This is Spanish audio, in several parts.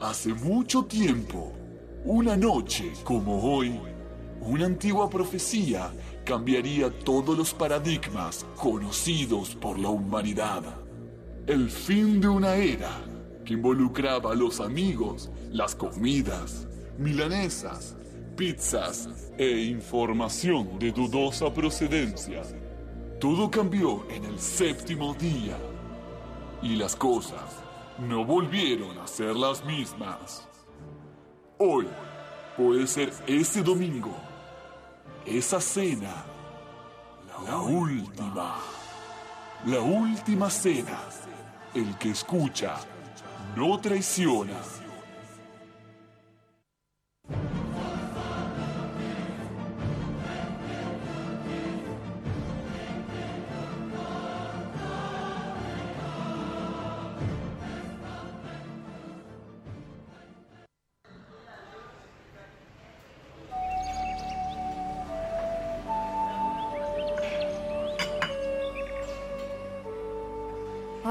Hace mucho tiempo, una noche como hoy, una antigua profecía cambiaría todos los paradigmas conocidos por la humanidad. El fin de una era que involucraba a los amigos, las comidas, milanesas, pizzas e información de dudosa procedencia. Todo cambió en el séptimo día y las cosas no volvieron a ser las mismas. Hoy puede ser ese domingo, esa cena, la última, la última cena. El que escucha no traiciona.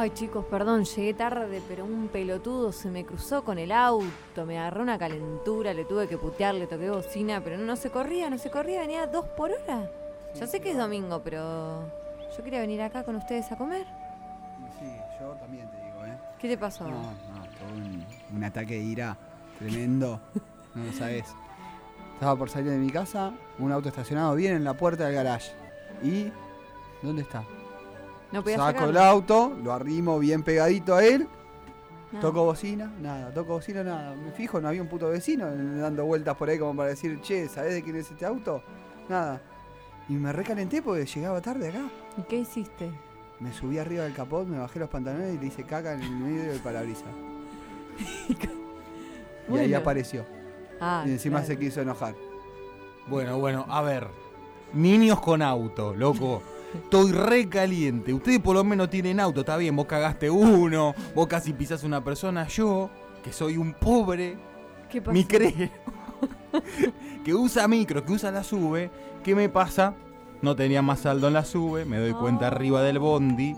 Ay, chicos, perdón, llegué tarde, pero un pelotudo se me cruzó con el auto, me agarró una calentura, le tuve que putear, le toqué bocina, pero no se corría, no se corría, venía a dos por hora. Ya sé que es domingo, pero yo quería venir acá con ustedes a comer. Sí, yo también te digo, ¿eh? ¿Qué te pasó? No, no, todo un, un ataque de ira tremendo. No lo sabes. Estaba por salir de mi casa, un auto estacionado bien en la puerta del garage. ¿Y dónde está? No podía Saco sacarlo. el auto, lo arrimo bien pegadito a él, toco bocina, nada, toco bocina, nada. Me fijo, no había un puto vecino dando vueltas por ahí como para decir, che, ¿sabés de quién es este auto? Nada. Y me recalenté porque llegaba tarde acá. ¿Y qué hiciste? Me subí arriba del capot, me bajé los pantalones y le hice caca en el medio del parabrisas. y ahí apareció. Ah, y encima claro. se quiso enojar. Bueno, bueno, a ver. Niños con auto, loco. Estoy re caliente. Ustedes por lo menos tienen auto, está bien. Vos cagaste uno, vos casi pisás una persona. Yo, que soy un pobre ¿Qué micrero, que usa micro, que usa la sube, ¿qué me pasa? No tenía más saldo en la sube, me doy cuenta Ah. arriba del bondi.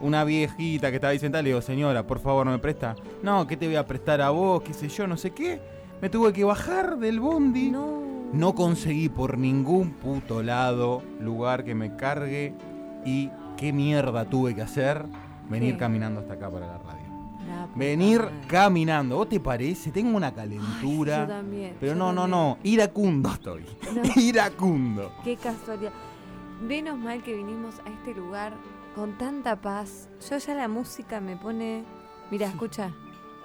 Una viejita que estaba ahí sentada, le digo, señora, por favor, ¿no me presta? No, ¿qué te voy a prestar a vos? ¿Qué sé yo? No sé qué. Me tuve que bajar del bondi. No. No conseguí por ningún puto lado lugar que me cargue y qué mierda tuve que hacer venir caminando hasta acá para la radio. La Venir madre. caminando, ¿vos te parece? Tengo una Ay, calentura. yo también, pero yo no, no, también. no, iracundo estoy. No. iracundo. Qué casualidad. Menos mal que vinimos a este lugar con tanta paz. Yo ya la música me pone. Mira, escucha.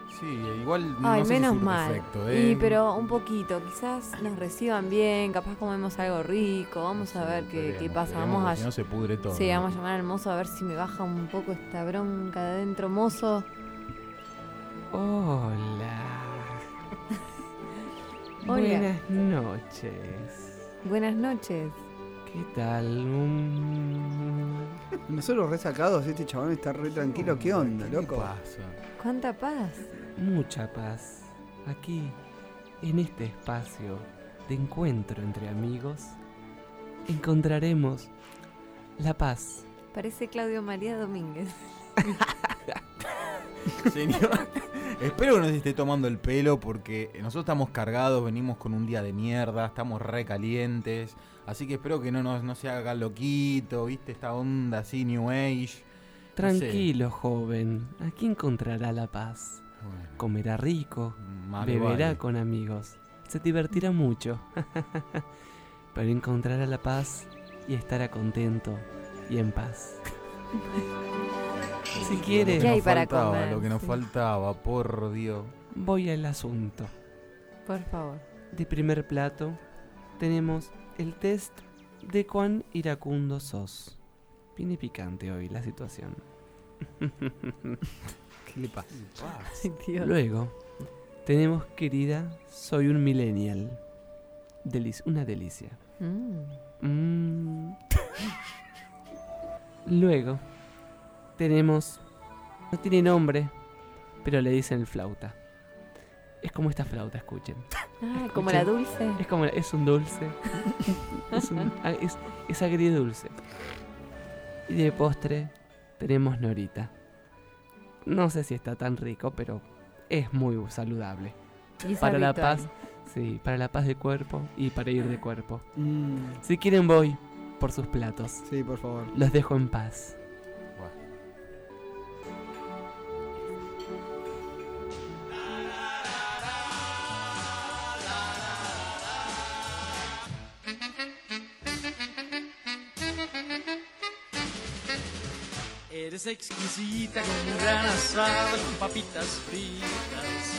Sí, igual Ay, no sé si menos mal. efecto, ¿eh? Y pero un poquito, quizás nos reciban bien, capaz comemos algo rico, vamos a ver qué, qué pasa. Vamos a, Si no se pudre todo. sí, vamos a llamar al mozo a ver si me baja un poco esta bronca de adentro, mozo. Hola. Hola. Buenas noches. Buenas noches. ¿Qué tal? Mm, Nosotros resacados, este chabón está re tranquilo. ¿Qué onda, ¿Qué loco? pasa? ¿Cuánta paz? Mucha paz. Aquí, en este espacio de encuentro entre amigos, encontraremos la paz. Parece Claudio María Domínguez. Señor, espero que no se esté tomando el pelo porque nosotros estamos cargados, venimos con un día de mierda, estamos re calientes. Así que espero que no, nos, no se haga loquito, ¿viste? Esta onda así, New Age. Tranquilo, joven. Aquí encontrará la paz. Bueno, Comerá rico, beberá vale. con amigos. Se divertirá mucho. Pero encontrará la paz y estará contento y en paz. si Lo quiere, que ¿Qué hay nos para faltaba, comer? Lo que nos Sí. faltaba, por Dios. voy al asunto. Por favor. De primer plato tenemos el test de cuán iracundo sos. Viene picante hoy la situación. Luego tenemos querida, soy un millennial. Delic- una delicia. Mm. Mm. Luego tenemos, no tiene nombre, pero le dicen el flauta. Es como esta flauta, escuchen. Ah, como la dulce. Es como, es un dulce. es, un- ah, es, es agridulce. Y de postre tenemos Norita. No sé si está tan rico, pero es muy saludable. Y es Para la paz, sí, para la paz de cuerpo y para ir de cuerpo. Mm, Si quieren voy por sus platos. sí, por favor. Los dejo en paz. Exquisita con gran asado, con papitas fritas.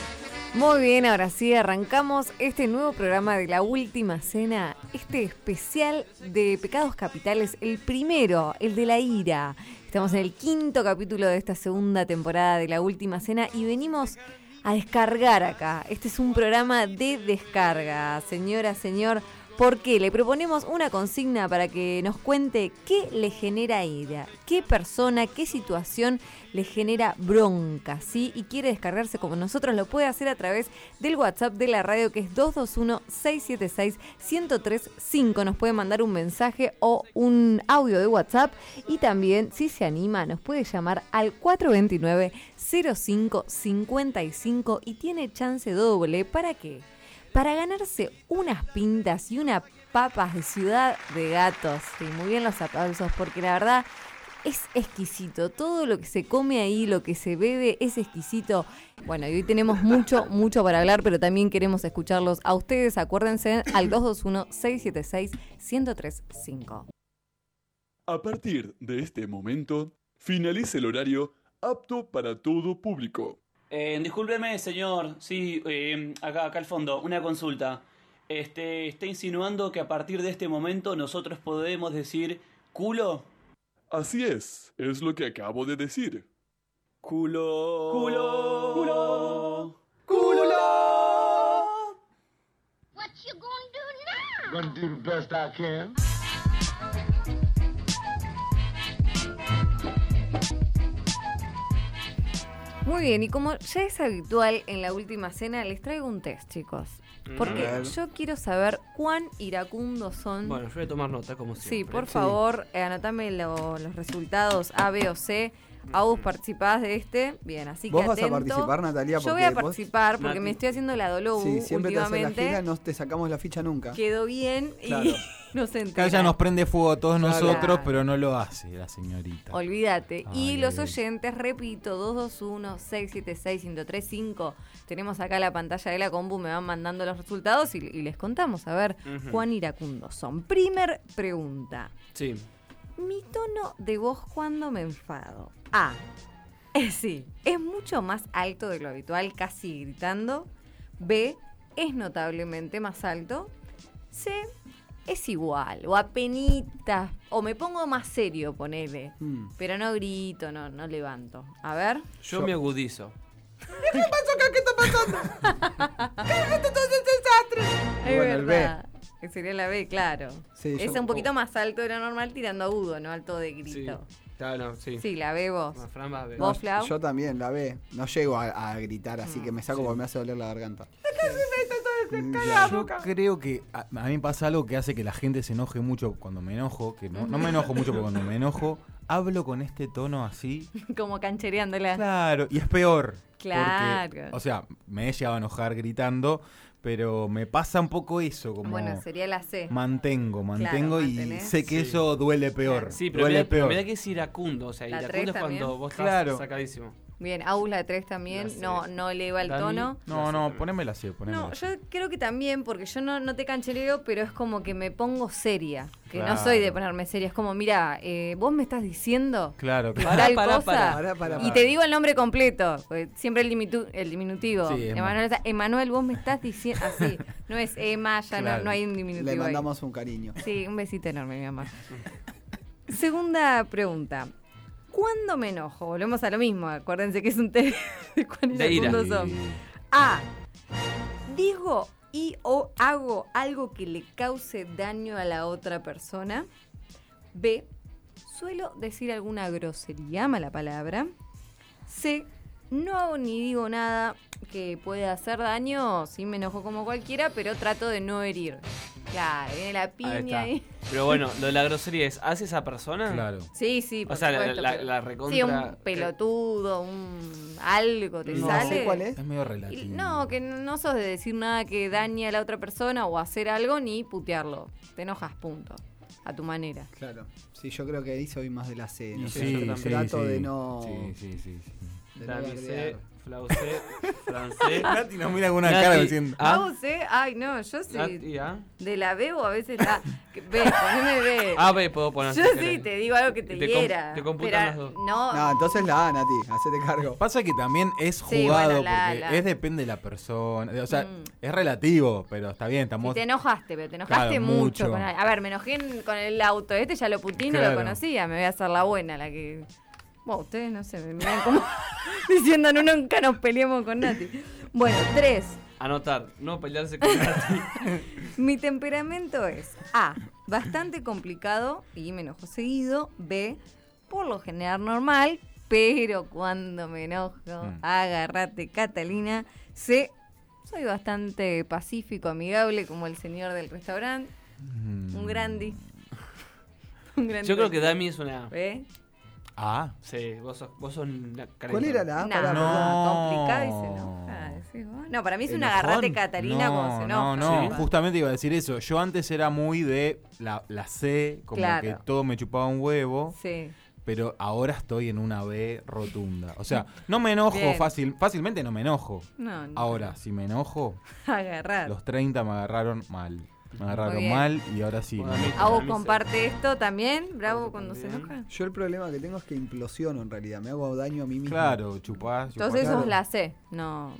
Muy bien, ahora sí arrancamos este nuevo programa de la última cena, este especial de pecados capitales, el primero, el de la ira. Estamos en el quinto capítulo de esta segunda temporada de la última cena y venimos a descargar acá. Este es un programa de descarga, señora, señor. Porque Le proponemos una consigna para que nos cuente qué le genera ira, qué persona, qué situación le genera bronca, ¿sí? Y quiere descargarse como nosotros, lo puede hacer a través del WhatsApp de la radio que es 221-676-1035. Nos puede mandar un mensaje o un audio de WhatsApp y también, si se anima, nos puede llamar al 429-0555 y tiene chance doble. ¿Para qué? Para ganarse unas pintas y unas papas de ciudad de gatos. Sí, muy bien los aplausos, porque la verdad es exquisito. Todo lo que se come ahí, lo que se bebe, es exquisito. Bueno, y hoy tenemos mucho, mucho para hablar, pero también queremos escucharlos a ustedes. Acuérdense al 221-676-1035. A partir de este momento, finaliza el horario apto para todo público. Eh, discúlpeme, señor. Sí, eh, acá, acá al fondo, una consulta. Este, ¿Está insinuando que a partir de este momento nosotros podemos decir culo? Así es, es lo que acabo de decir. Culo. Culo. Culo. Culo. What you gonna do now? Gonna do the best I can. Muy bien, y como ya es habitual en la última cena, les traigo un test, chicos. Porque A ver. yo quiero saber cuán iracundos son. Bueno, yo voy a tomar nota como siempre. Sí, por favor, eh, anotame lo- los resultados A, B o C. A vos participás de este. Bien, así ¿Vos que vas a participar, Natalia? Yo voy a Porque vos- participar porque Nati. me estoy haciendo la dolo Sí, siempre te haces la últimamente. gira, no te sacamos la ficha nunca. Quedó bien y Claro. no se Acá entera. ella nos prende fuego a todos Claro. nosotros, pero no lo hace la señorita. Olvídate. y los oyentes, repito, 221-676-1035. Tenemos acá la pantalla de la combu, me van mandando los resultados y, y les contamos a ver Ujú. cuán iracundos son. Primer pregunta. Sí. Mi tono de voz cuando me enfado. A. Eh, sí, es mucho más alto de lo habitual, casi gritando. B. Es notablemente más alto. C. Es igual, o apenita, o me pongo más serio, ponele. Mm. Pero no grito, no, no levanto. A ver. Yo, Yo- me agudizo. Es bueno, el B. Que sería la B, claro. Sí, es yo- un poquito más alto de lo normal tirando agudo, no alto de Sí. grito. Claro, sí. Sí, la B vos. Fran va a ver. Vos, Flau. Yo también, la ve. No llego a, a gritar, así que me saco Sí. porque me hace doler la garganta. Yo creo que a, a mí me pasa algo que hace que la gente se enoje mucho cuando me enojo, que no, no me enojo mucho, pero cuando me enojo, hablo con este tono así. Como canchereándola. Claro, y es peor. porque, Claro. o sea, me he llegado a enojar gritando, pero me pasa un poco eso, como Bueno, sería la C. mantengo, mantengo y mantenés. sé que Sí. eso duele peor. Sí, pero duele peor. mira que es iracundo. O sea, La iracundo tres es cuando también. vos estás Claro. sacadísimo. Bien, Aula 3 también, La C. no, no eleva el Dani. tono. No, no, ponémela así, ponémela No, así. yo creo que también, porque yo no, no te canchereo, pero es como que me pongo seria. Que no Claro. soy de ponerme seria. Es como, mira, eh, vos me estás diciendo Claro, claro. Tal pará, cosa. pará. Pará, Y te digo el nombre completo. Siempre el, dimitu- el diminutivo. Sí. Emanuel, está- Emanuel, vos me estás diciendo así. No es Emma, ya no- Claro. no, hay un diminutivo. Le ahí. mandamos un cariño. Sí, un besito enorme, mi amor. Segunda pregunta. ¿Cuándo me enojo? Volvemos a lo mismo. Acuérdense que es un test de iracundos son. A. Digo y o hago algo que le cause daño a la otra persona. B. Suelo decir alguna grosería, mala palabra. C. No hago ni digo nada que pueda hacer daño. Sí me enojo como cualquiera, pero trato de no herir. Claro, viene la Ahí piña está. ahí. Pero bueno, lo de la grosería es, ¿hace esa persona? Claro. Sí, sí, por O sea, la- supuesto, la- pero- la Sí, recontra- un pelotudo, un algo te No sale. sé cuál es. Es medio relativo. No, que no sos de decir nada que dañe a la otra persona o hacer algo ni putearlo. Te enojas, punto. A tu manera. Claro. Sí, yo creo que ahí soy más de la C. No sí, yo sí, trato sí. de no. Sí, sí, sí. Agregar. Flauce, francés. Nati nos mira con una Nati, cara diciendo. ¿Ah? No sé, ay no, yo sí. Nati, ¿ah? De la B o a veces la. B, poneme B. Ah, ve, puedo poner. yo sí te digo algo que te, Te com- hiera. te computan pero las dos. No, No, entonces la A, Nati, hacete cargo. Pasa que también es Sí, jugado bueno, la- porque la- es depende de la persona. O sea, Mm. es relativo, pero está bien, Si estamos. te enojaste, pero te enojaste Claro, mucho. mucho. con al- a ver, me enojé en- con el auto. Este ya lo putín, no lo Claro. conocía. Me voy a hacer la buena, la que. Bueno, ustedes no sé, me miran como diciendo, no, nunca nos peleemos con Nati. Bueno, tres. Anotar, no pelearse con Nati. Mi temperamento es A. Bastante complicado y me enojo seguido. B. Por lo general normal, pero cuando me enojo, Mm. agárrate Catalina. C. Soy bastante pacífico, amigable, como el señor del restaurante. Mm. Un grandi. Un grandi. Yo creo que Dami es una. ¿Ve? Ah. Sí, vos sos, vos sos una ¿Cuál era la A? No, No. perdón. complicado y se enoja. No, para mí es un agarrate Catalina no, cuando se enoja. No, no, Sí. justamente iba a decir eso. Yo antes era muy de la, la C, como Claro. que todo me chupaba un huevo, Sí. pero ahora estoy en una B rotunda. O sea, no me enojo Bien. fácil, fácilmente no me enojo. No, no. Ahora, si me enojo, Agarrar. los 30 me agarraron mal. Me agarraron mal y ahora sí. Bueno, me a mí- enojo. ¿A vos comparte esto también? ¿Bravo cuando se enoja? Yo el problema que tengo es que implosiono en realidad. Me hago daño a mí mismo. Claro, chupás. chupás. Entonces claro. sos la C. No.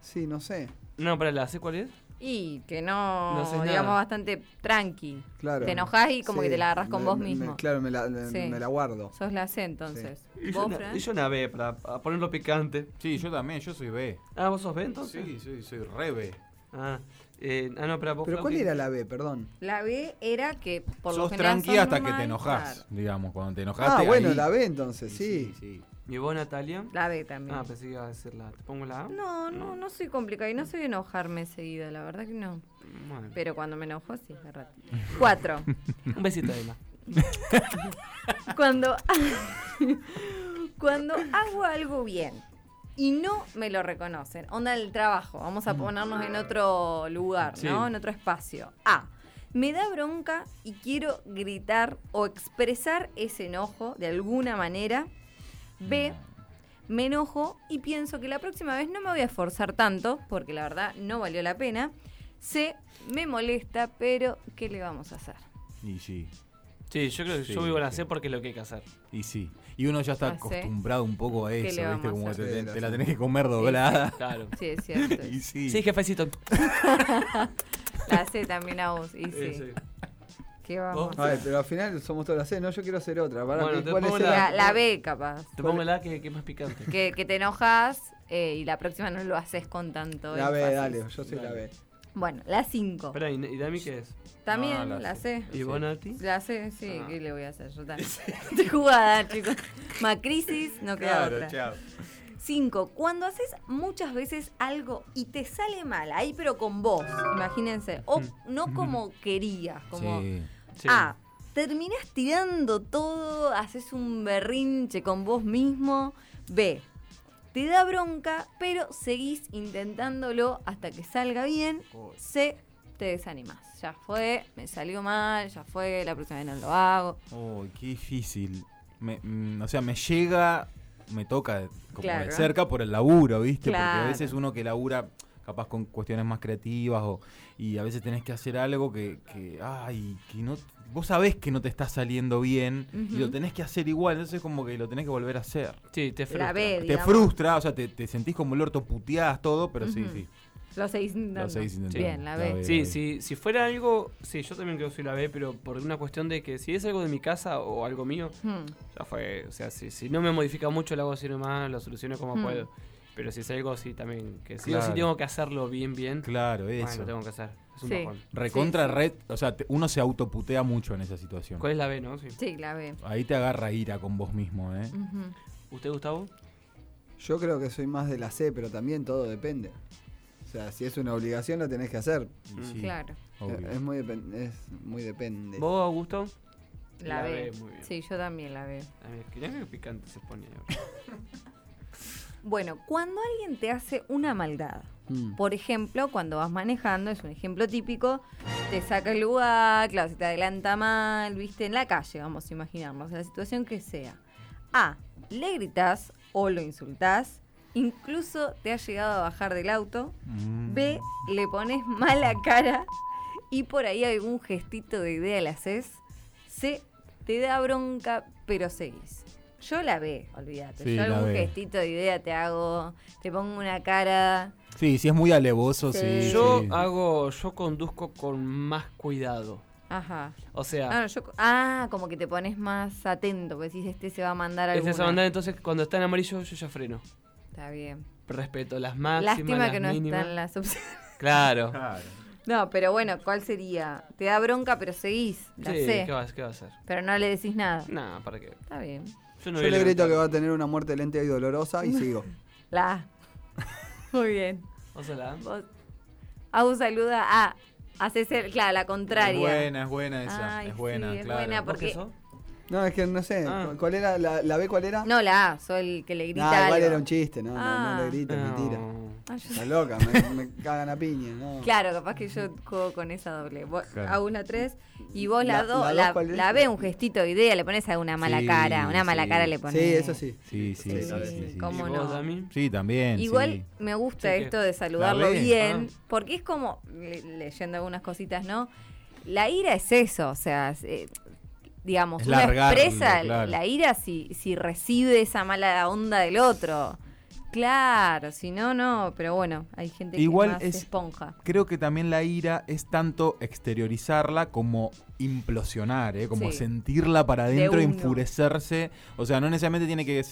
Sí, no sé. No, pero la C, ¿cuál es? Y que no, No digamos, nada. bastante tranqui. Claro. Te enojás y como Sí, que te la agarras con me- vos me- mismo. claro, me la, me- Sí. me la guardo. Sos la C entonces. Y yo, ¿Vos, una, Fran? y yo una B, para, para ponerlo picante. Sí, yo también, yo soy B. Ah, ¿vos sos B entonces? Sí, soy, soy re B. Ah, eh, ah no, pero vos Pero Flau, ¿cuál era la B? Perdón. La B era que por lo Sos general tranqui hasta que te enojas, claro. digamos. Cuando te enojaste. Ah, bueno, ahí- la B entonces, sí. sí. ¿Y vos, Natalia? La B también. Ah, pensé que iba a decir la. ¿Te pongo la A? No, no, no soy complicada y no soy de enojarme seguida, la verdad que no. Bueno. Pero cuando me enojo, sí, de rato. Cuatro. Un besito, Emma. Cuando, cuando hago algo bien y no me lo reconocen, onda del trabajo, vamos a ponernos en otro lugar, Sí. ¿no? En otro espacio. A. Me da bronca y quiero gritar o expresar ese enojo de alguna manera. B. Me enojo y pienso que la próxima vez no me voy a esforzar tanto, porque la verdad no valió la pena. C. Me molesta, pero ¿qué le vamos a hacer? Y sí, Sí, yo creo que Sí, yo vivo la sí. C porque es lo que hay que hacer. y sí. Y uno ya está ¿sí? acostumbrado un poco a ¿Qué eso, ¿viste? Como te, Sí, te la sí. tenés que comer doblada. Claro. Sí, es cierto. y sí. Sí, jefecito. La C también a vos, y sí. Sí, sí. ¿Qué vamos? A ver, pero al final somos todas las C. No, yo quiero hacer otra. Pará, Bueno, ¿qué- te ¿cuál es La, la B, capaz. Te pongo la que, que es más picante. Que, que te enojas eh, y la próxima no lo haces con tanto. La B, dale, yo soy la B. Bueno, la 5. Espera, ¿y, ¿y Dami qué es? También No, la la C. ¿Y vos, Nati? La C, sí, Ah. ¿qué le voy a hacer? Yo también. Estoy jugada, chicos. Macrisis, no queda Claro, otra. chao. 5. Cuando haces muchas veces algo y te sale mal, ahí pero con vos, imagínense. O no como querías, como... Sí. Sí. A. Terminás tirando todo, haces un berrinche con vos mismo. B. Te da bronca, pero seguís intentándolo hasta que salga bien. C. Te desanimas. Ya fue, me salió mal, ya fue, la próxima vez no lo hago. Oh, qué difícil. Me- mm, o sea, me llega, me toca como Claro. de cerca por el laburo, ¿viste? Porque a veces uno que labura capaz con cuestiones más creativas o, y a veces tenés que hacer algo que, que, ay, que no, vos sabés que no te está saliendo bien y Ujú. lo tenés que hacer igual, entonces como que lo tenés que volver a hacer. Sí, te frustra. La B, Te frustra, o sea, te, te sentís como el orto, puteás todo, pero sí, Ujú. sí. Lo seguís intentando. Lo seguís intentando. Bien, la B. Sí, si, si fuera algo, sí, yo también creo que soy la B, pero por una cuestión de que si es algo de mi casa o algo mío, Hmm. ya fue, o sea, si, si no me modifica mucho, lo hago así nomás, lo soluciono como Hmm. puedo. Pero si es algo así también, que sí o sí tengo que hacerlo bien, bien, Claro, bueno, eso. lo tengo que hacer. Es un Sí. bajón. Recontra Sí, sí. red, o sea, te- uno se autoputea mucho en esa situación. ¿Cuál es la B, no? Sí. Sí, la B. Ahí te agarra ira con vos mismo, ¿eh? Ujú. ¿Usted, Gustavo? Yo creo que soy más de la C, pero también todo depende. O sea, si es una obligación lo tenés que hacer. Y sí. Claro. obvio. Es muy, depen- es muy depende. ¿Vos, Augusto? La, muy bien. Sí, yo también la veo. A ver, mirá qué picante se pone ahora. Bueno, cuando alguien te hace una maldad, Mm. por ejemplo, cuando vas manejando, es un ejemplo típico, te saca el lugar, claro, se te adelanta mal, viste, en la calle, vamos a imaginarnos, en la situación que sea. A, le gritas o lo insultás, incluso te has llegado a bajar del auto. Mm. B, le pones mala cara y por ahí algún gestito de idea le haces. C, te da bronca, pero seguís. Yo la ve, olvídate. Sí, Yo algún gestito de idea te hago, te pongo una cara. Sí, si es muy alevoso, sí. Sí. Yo sí. hago, yo conduzco con más cuidado. Ajá. O sea, Ah, no, yo- ah, como que te pones más atento, porque decís, este se va a mandar este alguna. se mandar, entonces cuando está en amarillo yo ya freno. Está bien. Respeto las máximas, Lástima las que no mínimas. están las opciones. Claro. Claro. No, pero bueno, ¿cuál sería? Te da bronca, pero seguís. La Sí, sé. ¿qué va, ¿qué va a hacer? Pero no le decís nada. Nada, ¿para qué? Está bien. Yo no Yo a le grito que va a tener una muerte lenta y dolorosa y sigo. La A. Muy bien. La- Vos. Agus saluda a. Haces claro, la Es contraria. buena, es buena esa. Ay, es buena, sí, es claro. buena ¿Vos porque- qué sos? No, es que no sé. Ah. ¿Cuál era? ¿La, la B cuál era? No, la A, soy el que le grita. Nah, igual algo. era un chiste, no, no, no Ah. le mentira. No. Ah, yo- Está loca, me, me cagan a piña, ¿no? Claro, capaz que yo juego con esa doble. Vos, Claro. Agus la 3 y vos la La- 2. la dos, B, un gestito de idea, le pones alguna mala Sí, cara. Una mala sí. cara le pones. Sí, eso sí. Sí, sí, sí. Sí, sí, sí. ¿cómo ¿Y no? vos, Dami? Sí, también. Igual sí. me gusta esto de saludarlo bien, ah. porque es como, le- leyendo algunas cositas, ¿no? La ira es eso, o sea, eh, digamos, Es uno expresa claro. la ira si, si recibe esa mala onda del otro. Claro, si no, no, pero bueno, hay gente Igual que más es- esponja. Creo que también la ira es tanto exteriorizarla como implosionar, ¿eh? como Sí. sentirla para adentro, enfurecerse. O sea, no necesariamente tiene que,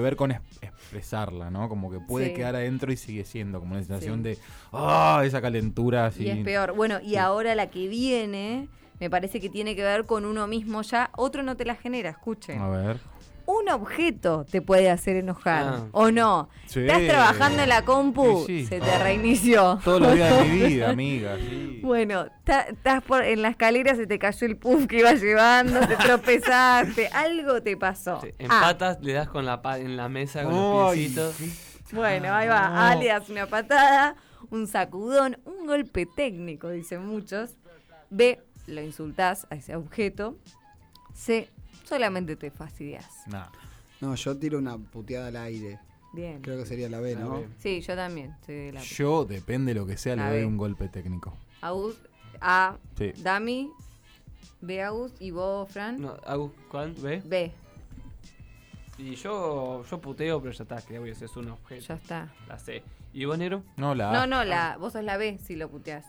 ver con es- expresarla, ¿no? Como que puede Sí. quedar adentro y sigue siendo como una sensación Sí. de, ah, esa calentura así. Y es peor. Bueno, y ahora la que viene, me parece que tiene que ver con uno mismo ya. Otro no te la genera, escuchen. A ver. Un objeto te puede hacer enojar, Ah. ¿o no? Sí. Estás trabajando en la compu, Sí, sí. se te reinició. Todos los días de mi vida, amiga. Sí. Bueno, estás por, en la escalera, se te cayó el puff que ibas llevando, te tropezaste, algo te pasó. Sí, Ah, Empatas, le das con la pa- en la mesa con los piecitos. bueno, ahí va. A le das una patada, un sacudón, un golpe técnico, dicen muchos. B, lo insultás a ese objeto. C, solamente te fastidias. Nah. No, yo tiro una puteada al aire. Bien. Creo que sería la B, La ¿no? B. Sí, yo también. soy de la Yo, depende de lo que sea, le doy un golpe técnico. Agus, A, Sí. Dami, B, Agus, y vos, Fran, No, Agus, ¿cuál? ¿Ve? B. Y yo, yo puteo, pero ya está, que voy a hacer es un objeto. Ya está. La sé. ¿Y vos, negro? No, la No, A. no, la, vos sos la B si lo puteás.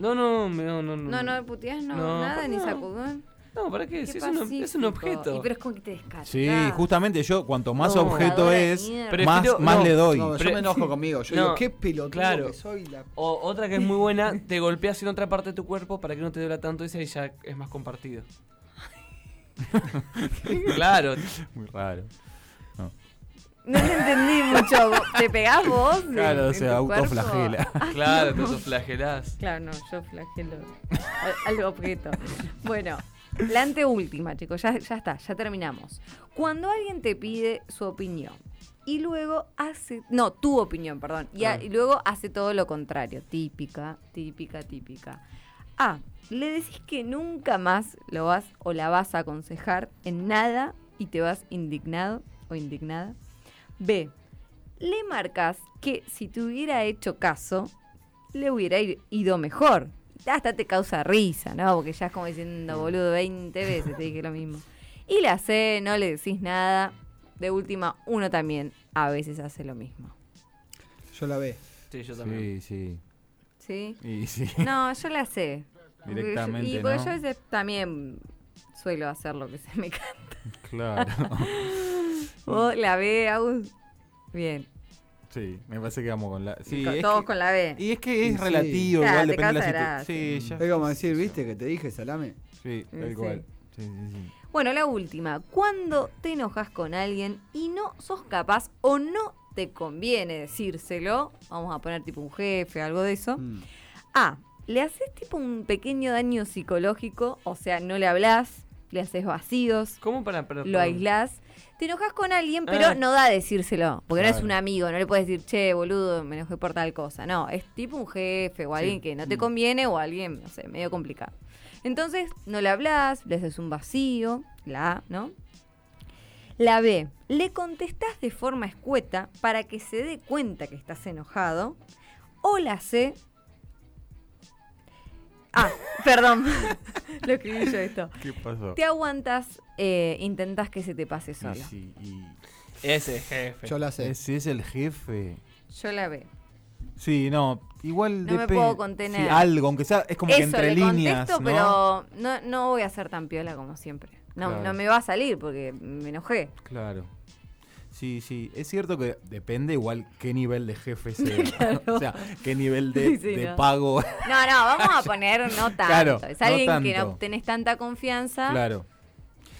No, no, no, no. No, no puteás, no, No, nada, ni no. sacudón. No, ¿para qué? Qué Si es, un, es un pacífico. objeto. Y pero es como que te descargas. Sí, justamente yo, cuanto más No. objeto es. Prefiero- más, más no, le doy. No, yo Pre- me enojo conmigo. Yo No, digo, qué pelotudo claro. que soy. La... O otra que es muy buena, te golpeas en otra parte de tu cuerpo para que no te duela tanto esa y ya es más compartido. claro. Muy raro. No te entendí mucho. ¿Te pegás vos? Claro, en se tu cuerpo? autoflagela. Claro, te autoflagelás. Claro, no, yo flagelo al, al objeto. Bueno, la anteúltima, chicos, ya, ya está, ya terminamos. Cuando alguien te pide su opinión y luego hace, no, tu opinión, perdón, y, a- Ah. y luego hace todo lo contrario, típica, típica, típica. A, le decís que nunca más lo vas o la vas a aconsejar en nada y te vas indignado o indignada. B, le marcas que si te hubiera hecho caso, le hubiera ido mejor. Hasta te causa risa, ¿no? Porque ya es como diciendo, boludo, 20 veces te dije lo mismo. Y la C, no le decís nada. De última, uno también a veces hace lo mismo. Yo la B. Sí, yo también. Sí, sí. ¿Sí? Y sí. No, yo la sé. Directamente, y porque ¿no? yo a veces también suelo hacer lo que se me canta. Claro. Vos la B, Agus. Bien. Sí, me parece que vamos con la. Sí, Con- es todos que- con la B. Y es que es Sí. relativo, Ah, igual depende de la situación. Sí, ya. Es como decir, ¿viste que te dije salame? Sí, tal Sí. cual. Sí, sí, sí. Bueno, la última. Cuando te enojas con alguien y no sos capaz o no te conviene decírselo, vamos a poner tipo un jefe, algo de eso. Mm. A. le haces tipo un pequeño daño psicológico, o sea, no le hablas, le haces vacíos, ¿Cómo para, para- lo aislás. Te enojas con alguien, pero Ah. no da a decírselo, porque no es Claro. un amigo, no le puedes decir, che, boludo, me enojé por tal cosa. No, es tipo un jefe o alguien que no Mm. te conviene o alguien, no sé, medio complicado. Entonces, no le hablas, le haces un vacío, la A, ¿no? La B, le contestás de forma escueta para que se dé cuenta que estás enojado. O la C. Ah, perdón. Lo escribí yo esto. ¿Qué pasó? Te aguantas, eh, intentás que se te pase Y solo. sí, y Ese jefe. Yo la sé. ese es el jefe. Yo la veo. Sí, no, igual No me puedo contener. Sí, algo, aunque sea, es como que Eso, entre le líneas, contesto, ¿no? pero no, no voy a ser tan piola como siempre. No, Claro. no me va a salir porque me enojé. Claro. Sí, sí, es cierto que depende igual qué nivel de jefe sea. o sea, qué nivel de, Sí, sí, de no. pago. No, no, vamos a poner no tanto. Claro, es no alguien que no tenés tanta confianza. claro.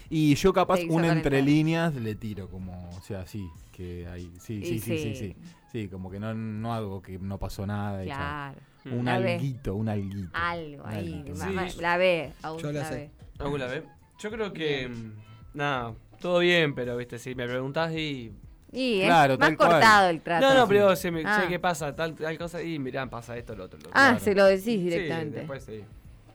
Y yo capaz un entre líneas le tiro como, o sea, sí, que hay, sí, sí, sí, sí, sí. sí. Sí, como que no, no hago que no pasó nada. y. Claro. Un La ve. alguito, un alguito. Algo Un ahí. alguito. ma- Sí, ma- yo- la ve. Agus, Yo la sé. ve. Hago la B. Yo creo que. mm, Nada, todo bien, pero viste, si me preguntás y. Y Claro, es más cual. cortado el trato. No, no, pero me, Ah. che, ¿qué pasa? Tal, tal cosa. Y mirá, pasa esto, lo otro. Lo otro. Ah, Claro. se lo decís Sí, directamente. después sí.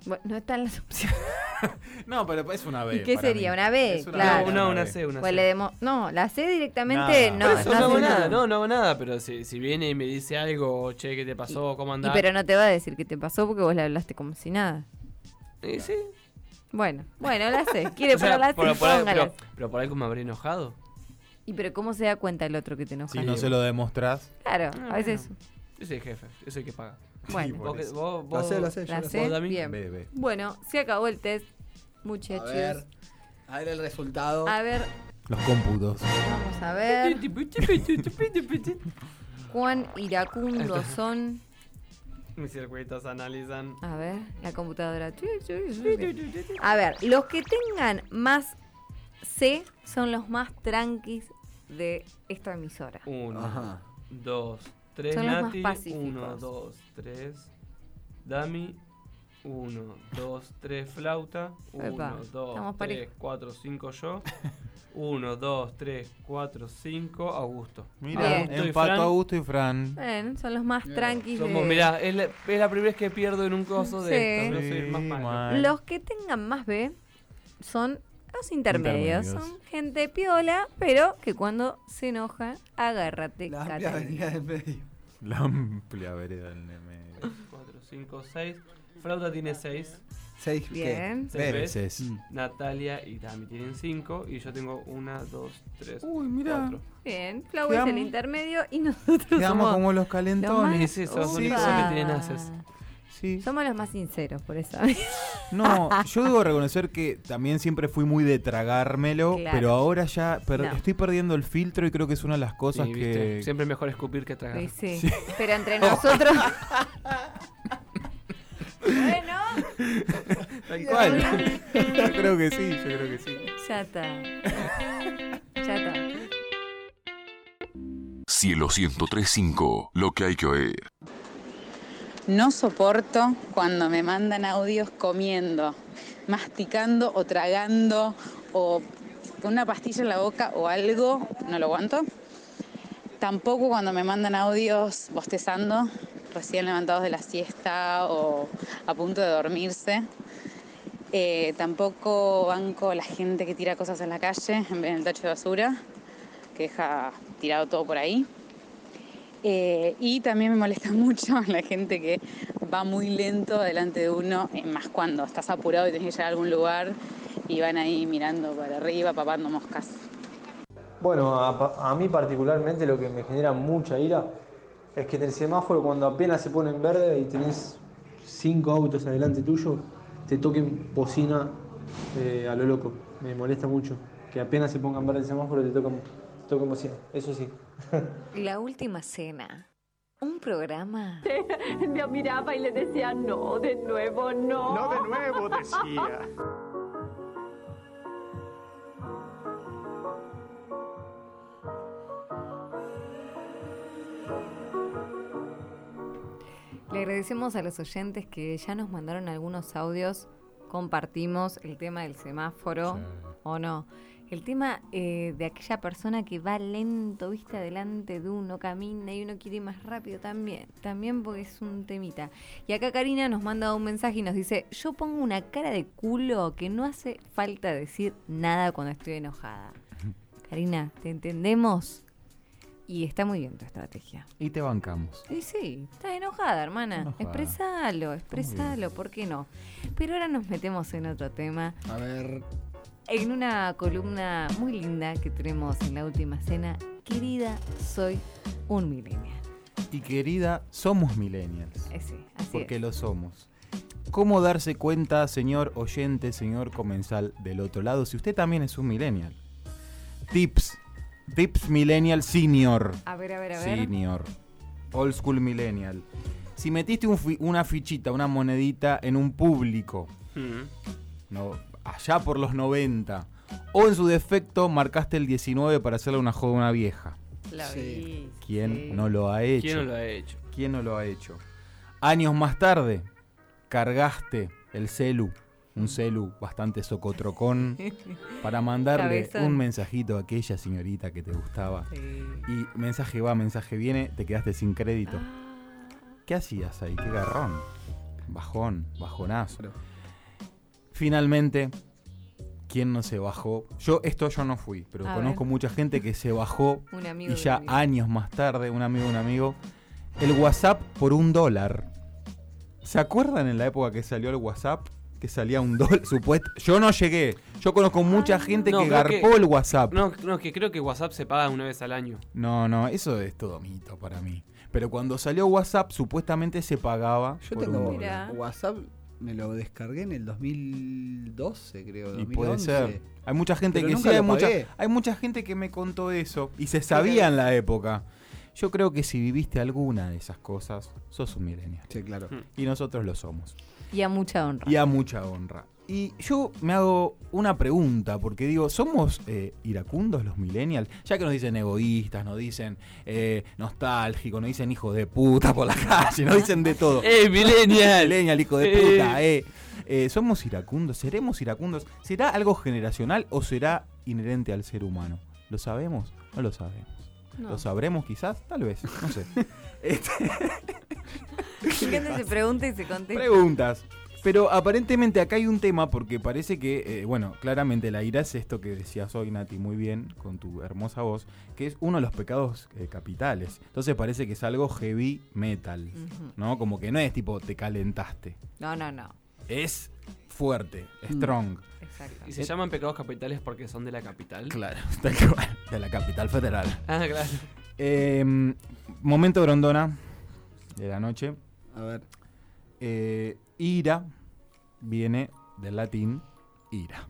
Bueno, no están las opciones. No, pero es una B. ¿Y qué sería? mí. ¿Una B? Una Claro. B, una una. C, una Pues C. le demo- no, la C directamente Nada. no. Eso no, no hago nada, nada. no, no hago nada, pero si, si viene y me dice algo, che, ¿qué te pasó? ¿Cómo Y andás? pero no te va a decir qué te pasó porque vos le hablaste como si nada. Y sí. Bueno, bueno, la sé. Quiere O sea, poner la C, por- por ahí- póngala. pero, pero por algo me habré enojado. Y pero ¿cómo se da cuenta el otro que te enoja? Si no se lo demostrás. Claro, Ah, a veces. Yo soy el jefe, yo soy el que paga. Bueno, Vos, eso. vos, La vos, sé, la sé, yo la ¿Vos, Dami? bien. B. Bueno, se acabó el test, A muchachos. ver, a ver el resultado. A ver, Los cómputos. vamos a ver cuán iracundos son. Mis circuitos analizan. A ver, la computadora. A ver, los que tengan más C son los más tranquis de esta emisora. Uno, Ajá. dos, tres, Son los más Nati. pacíficos. Uno, dos, tres. Dami. Uno, dos, tres, flauta. Uno, Epa, dos, estamos tres, cuatro, cinco, yo. Uno, dos, tres, cuatro, cinco, Augusto. Mira, empato Fran. Augusto y Fran. Bueno, son los más Bien. tranquis de... Somos, mirá, es la, es la primera vez que pierdo en un coso de Sí. esto. Yo soy el más Sí, malo. mal. Los que tengan más B son los intermedios. Intermedios. Son gente piola, pero que cuando se enoja, agárrate, La amplia avenida del medio. La amplia vereda del medio. Cuatro, cinco, seis. Flauta tiene seis. Seis, veces. Veces. Mm. Natalia y Dami tienen cinco. Y yo tengo una, dos, tres, Uy, mirá. cuatro. Bien, Flau es el intermedio y nosotros Quedamos somos como los los calentones. más... Sí, sí, que tienen haces. Somos los más sinceros, por eso. No, yo debo reconocer que también siempre fui muy de tragármelo, Claro. pero ahora ya per- No. estoy perdiendo el filtro y creo que es una de las cosas Sí, que... Siempre es mejor escupir que tragar. Sí, sí. Pero entre nosotros... bueno, Tal cual. yo creo que sí, yo creo que sí. ya está. Ya está. Cielo 1035, lo que hay que oír. No soporto cuando me mandan audios comiendo, masticando o tragando o con una pastilla en la boca o algo, no lo aguanto. Tampoco cuando me mandan audios bostezando, recién levantados de la siesta o a punto de dormirse. Eh, tampoco banco la gente que tira cosas en la calle en del tacho de basura, que deja tirado todo por ahí. Eh, y también me molesta mucho la gente que va muy lento delante de uno, eh, más cuando estás apurado y tenés que llegar a algún lugar y van ahí mirando para arriba, papando moscas. Bueno, a, pa- a mí particularmente lo que me genera mucha ira es que en el semáforo cuando apenas se pone en verde y tenés cinco autos adelante tuyo, te toquen bocina eh, a lo loco. Me molesta mucho. Que apenas se ponga en verde el semáforo te toquen, te toquen bocina. Eso sí. La última cena. Un programa Me miraba y le decía, no, de nuevo, no. No de nuevo, decía. Le agradecemos a los oyentes que ya nos mandaron algunos audios. Compartimos el tema del semáforo, ¿o no? El tema eh, de aquella persona que va lento, viste, adelante de uno, camina y uno quiere ir más rápido también. También porque es un temita. Y acá Karina nos manda un mensaje y nos dice, yo pongo una cara de culo que no hace falta decir nada cuando estoy enojada. Karina, ¿te entendemos? Y está muy bien tu estrategia. Y te bancamos. Y sí, estás enojada, hermana. Enojada. Expresalo, expresalo, ¿por qué no? Pero ahora nos metemos en otro tema. A ver. En una columna muy linda que tenemos en la última cena, querida, soy un millennial. Y querida, somos millennials. Eh, sí, así Porque es. lo somos. ¿Cómo darse cuenta, señor oyente, señor comensal del otro lado, si usted también es un millennial? Tips. Tips Millennial Senior. A ver, a ver, a ver. Senior. Old School Millennial. Si metiste un fi- una fichita, una monedita en un público, no, allá por los 90, o en su defecto marcaste el 19 para hacerle una joda a una vieja. La vi, ¿Quién sí. no lo ha hecho? ¿Quién no lo ha hecho? ¿Quién no lo ha hecho? Años más tarde, cargaste el celu, un celu bastante socotrocón, para mandarle Cabezón. un mensajito a aquella señorita que te gustaba. Y mensaje va, mensaje viene, te quedaste sin crédito. ¿Qué hacías ahí? ¿Qué garrón? Bajón, bajonazo. Finalmente, ¿quién no se bajó? Yo, esto yo no fui, pero A conozco ver. mucha gente que se bajó Un amigo y ya un amigo. años más tarde, un amigo un amigo, el WhatsApp por un dólar. ¿Se acuerdan en la época que salió el WhatsApp? Que salía un dólar, supuesto. Yo no llegué. Yo conozco mucha gente No, que garpó el WhatsApp. No, no, que creo que WhatsApp se paga una vez al año. No, no, eso es todo mito para mí. Pero cuando salió WhatsApp, supuestamente se pagaba. Yo por tengo un dólar. WhatsApp, me lo descargué en el 2012, creo. Y 2011. puede ser. Hay mucha gente Pero que sí, hay mucha, pagué. hay mucha gente que me contó eso y se sabía en la época. Yo creo que si viviste alguna de esas cosas, sos un millennial. Sí, claro. Y nosotros lo somos. Y a mucha honra. Y a mucha honra. Y yo me hago una pregunta, porque digo, ¿somos eh, iracundos los millennials? Ya que nos dicen egoístas, nos dicen eh, nostálgicos, nos dicen hijos de puta por la calle, nos dicen de todo. ¡Eh, millennial! millennial, hijo de Eh. puta, eh. Eh, ¿Somos iracundos? ¿Seremos iracundos? ¿Será algo generacional o será inherente al ser humano? ¿Lo sabemos? No lo sabemos. No. ¿Lo sabremos quizás? Tal vez, no sé. Este, gente se pregunta y se contesta. Preguntas. Pero aparentemente acá hay un tema porque parece que, eh, bueno, claramente la ira es esto que decías hoy, Nati, muy bien, con tu hermosa voz, que es uno de los pecados eh, capitales. Entonces parece que es algo heavy metal. ¿no? Como que no es tipo te calentaste. No, no, no. Es fuerte, Mm. Exacto. ¿Y se llaman pecados capitales porque son de la capital? Claro, de la capital federal. Ah, claro. Eh, momento grondona de la noche. A ver. Eh, ira viene del latín ira.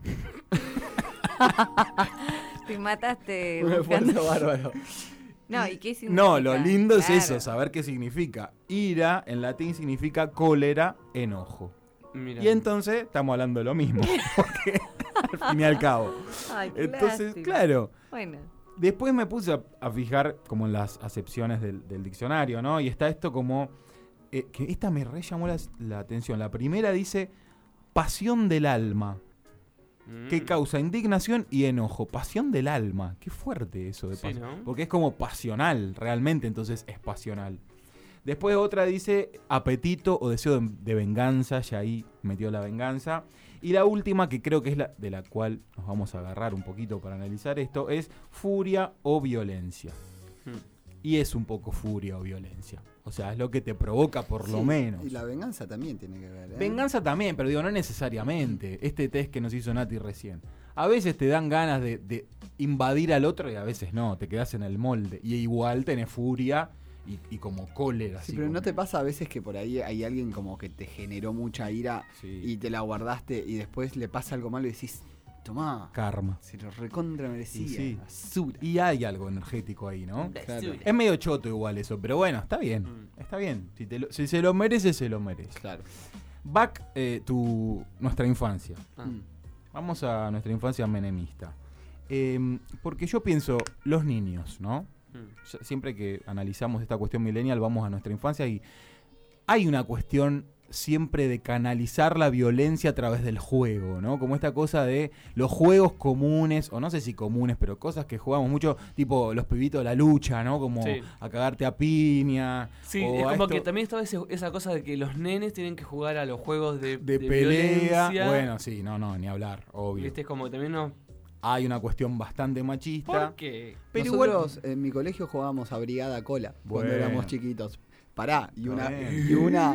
Te mataste. Un buscando- esfuerzo bárbaro. No, ¿y qué significa? No, lo lindo es eso, saber qué significa. Ira en latín significa cólera, enojo. Y entonces estamos hablando de lo mismo. Porque al fin y al cabo. Ay, Entonces, lástima. claro. Bueno. Después me puse a, a fijar como en las acepciones del, del diccionario, ¿no? Y está esto como... eh, que esta me re llamó la, la atención. La primera dice pasión del alma, Mm. que causa indignación y enojo. Pasión del alma. Qué fuerte eso de Sí, pas- ¿no? Porque es como pasional, realmente, entonces es pasional. Después otra dice apetito o deseo de, de venganza, ya ahí metió la venganza. Y la última, que creo que es la de la cual nos vamos a agarrar un poquito para analizar esto, es furia o violencia. Hmm. Y es un poco furia o violencia. O sea, es lo que te provoca por lo menos. Y la venganza también tiene que ver. ¿eh? Venganza también, pero digo, no necesariamente. Este test que nos hizo Nati recién. A veces te dan ganas de, de invadir al otro y a veces no, te quedas en el molde. Y igual tenés furia y, y como cólera. Sí, así pero como- ¿no te pasa a veces que por ahí hay alguien como que te generó mucha ira Sí. y te la guardaste y después le pasa algo malo y decís, tomá, Karma. se lo recontra merecía. Y sí. basura". Y hay algo energético ahí, ¿no? Claro. Es medio choto igual eso, pero bueno, está bien. Mm. Está bien. Si, te lo- si se lo merece, se lo merece. Claro. Back eh, to nuestra infancia. Ah. Mm. Vamos a nuestra infancia menemista. Em, porque yo pienso, los niños, ¿no? Mm. Siempre que analizamos esta cuestión millennial, vamos a nuestra infancia y hay una cuestión siempre de canalizar la violencia a través del juego, ¿no? Como esta cosa de los juegos comunes, o no sé si comunes, pero cosas que jugamos mucho, tipo los pibitos de la lucha, ¿no? Como Sí. a cagarte a piña. Sí, o es como esto que también estaba ese- esa cosa de que los nenes tienen que jugar a los juegos de, de, de pelea. violencia. Bueno, sí, no, no, ni hablar, obvio. Viste, es como que también no. Hay una cuestión bastante machista. ¿Por qué? Pero Nosotros en mi colegio jugábamos a Brigada Cola cuando éramos chiquitos. Pará, y una, y una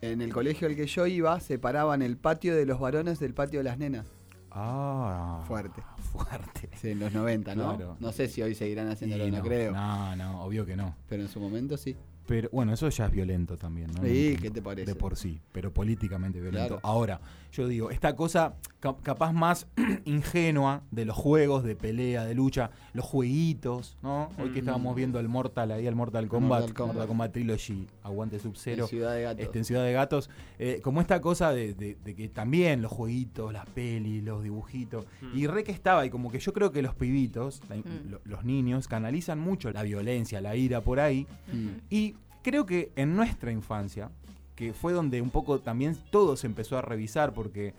en el colegio al que yo iba separaban el patio de los varones del patio de las nenas. Ah, Fuerte. fuerte. Sí, en los 90, ¿no? Claro. No sé si hoy seguirán haciéndolo, no, creo. No, no, obvio que no. Pero en su momento sí. Pero bueno, eso ya es violento también, ¿no? Sí, ¿qué te parece? De por sí, pero políticamente violento. Claro. Ahora, yo digo, esta cosa ca- capaz más ingenua de los juegos de pelea, de lucha, los jueguitos, ¿no? Hoy que estábamos viendo el Mortal ahí, el Mortal Kombat, Mortal Kombat. Mortal Kombat Trilogy, Aguante Sub-Zero. En Ciudad de Gatos. Este, en Ciudad de Gatos, eh, como esta cosa de, de- de que también los jueguitos, las pelis, los dibujitos, Mm. y re que estaba, y como que yo creo que los pibitos, la- Mm. lo- los niños, canalizan mucho la violencia, la ira por ahí, Mm. y creo que en nuestra infancia, que fue donde un poco también todo se empezó a revisar, porque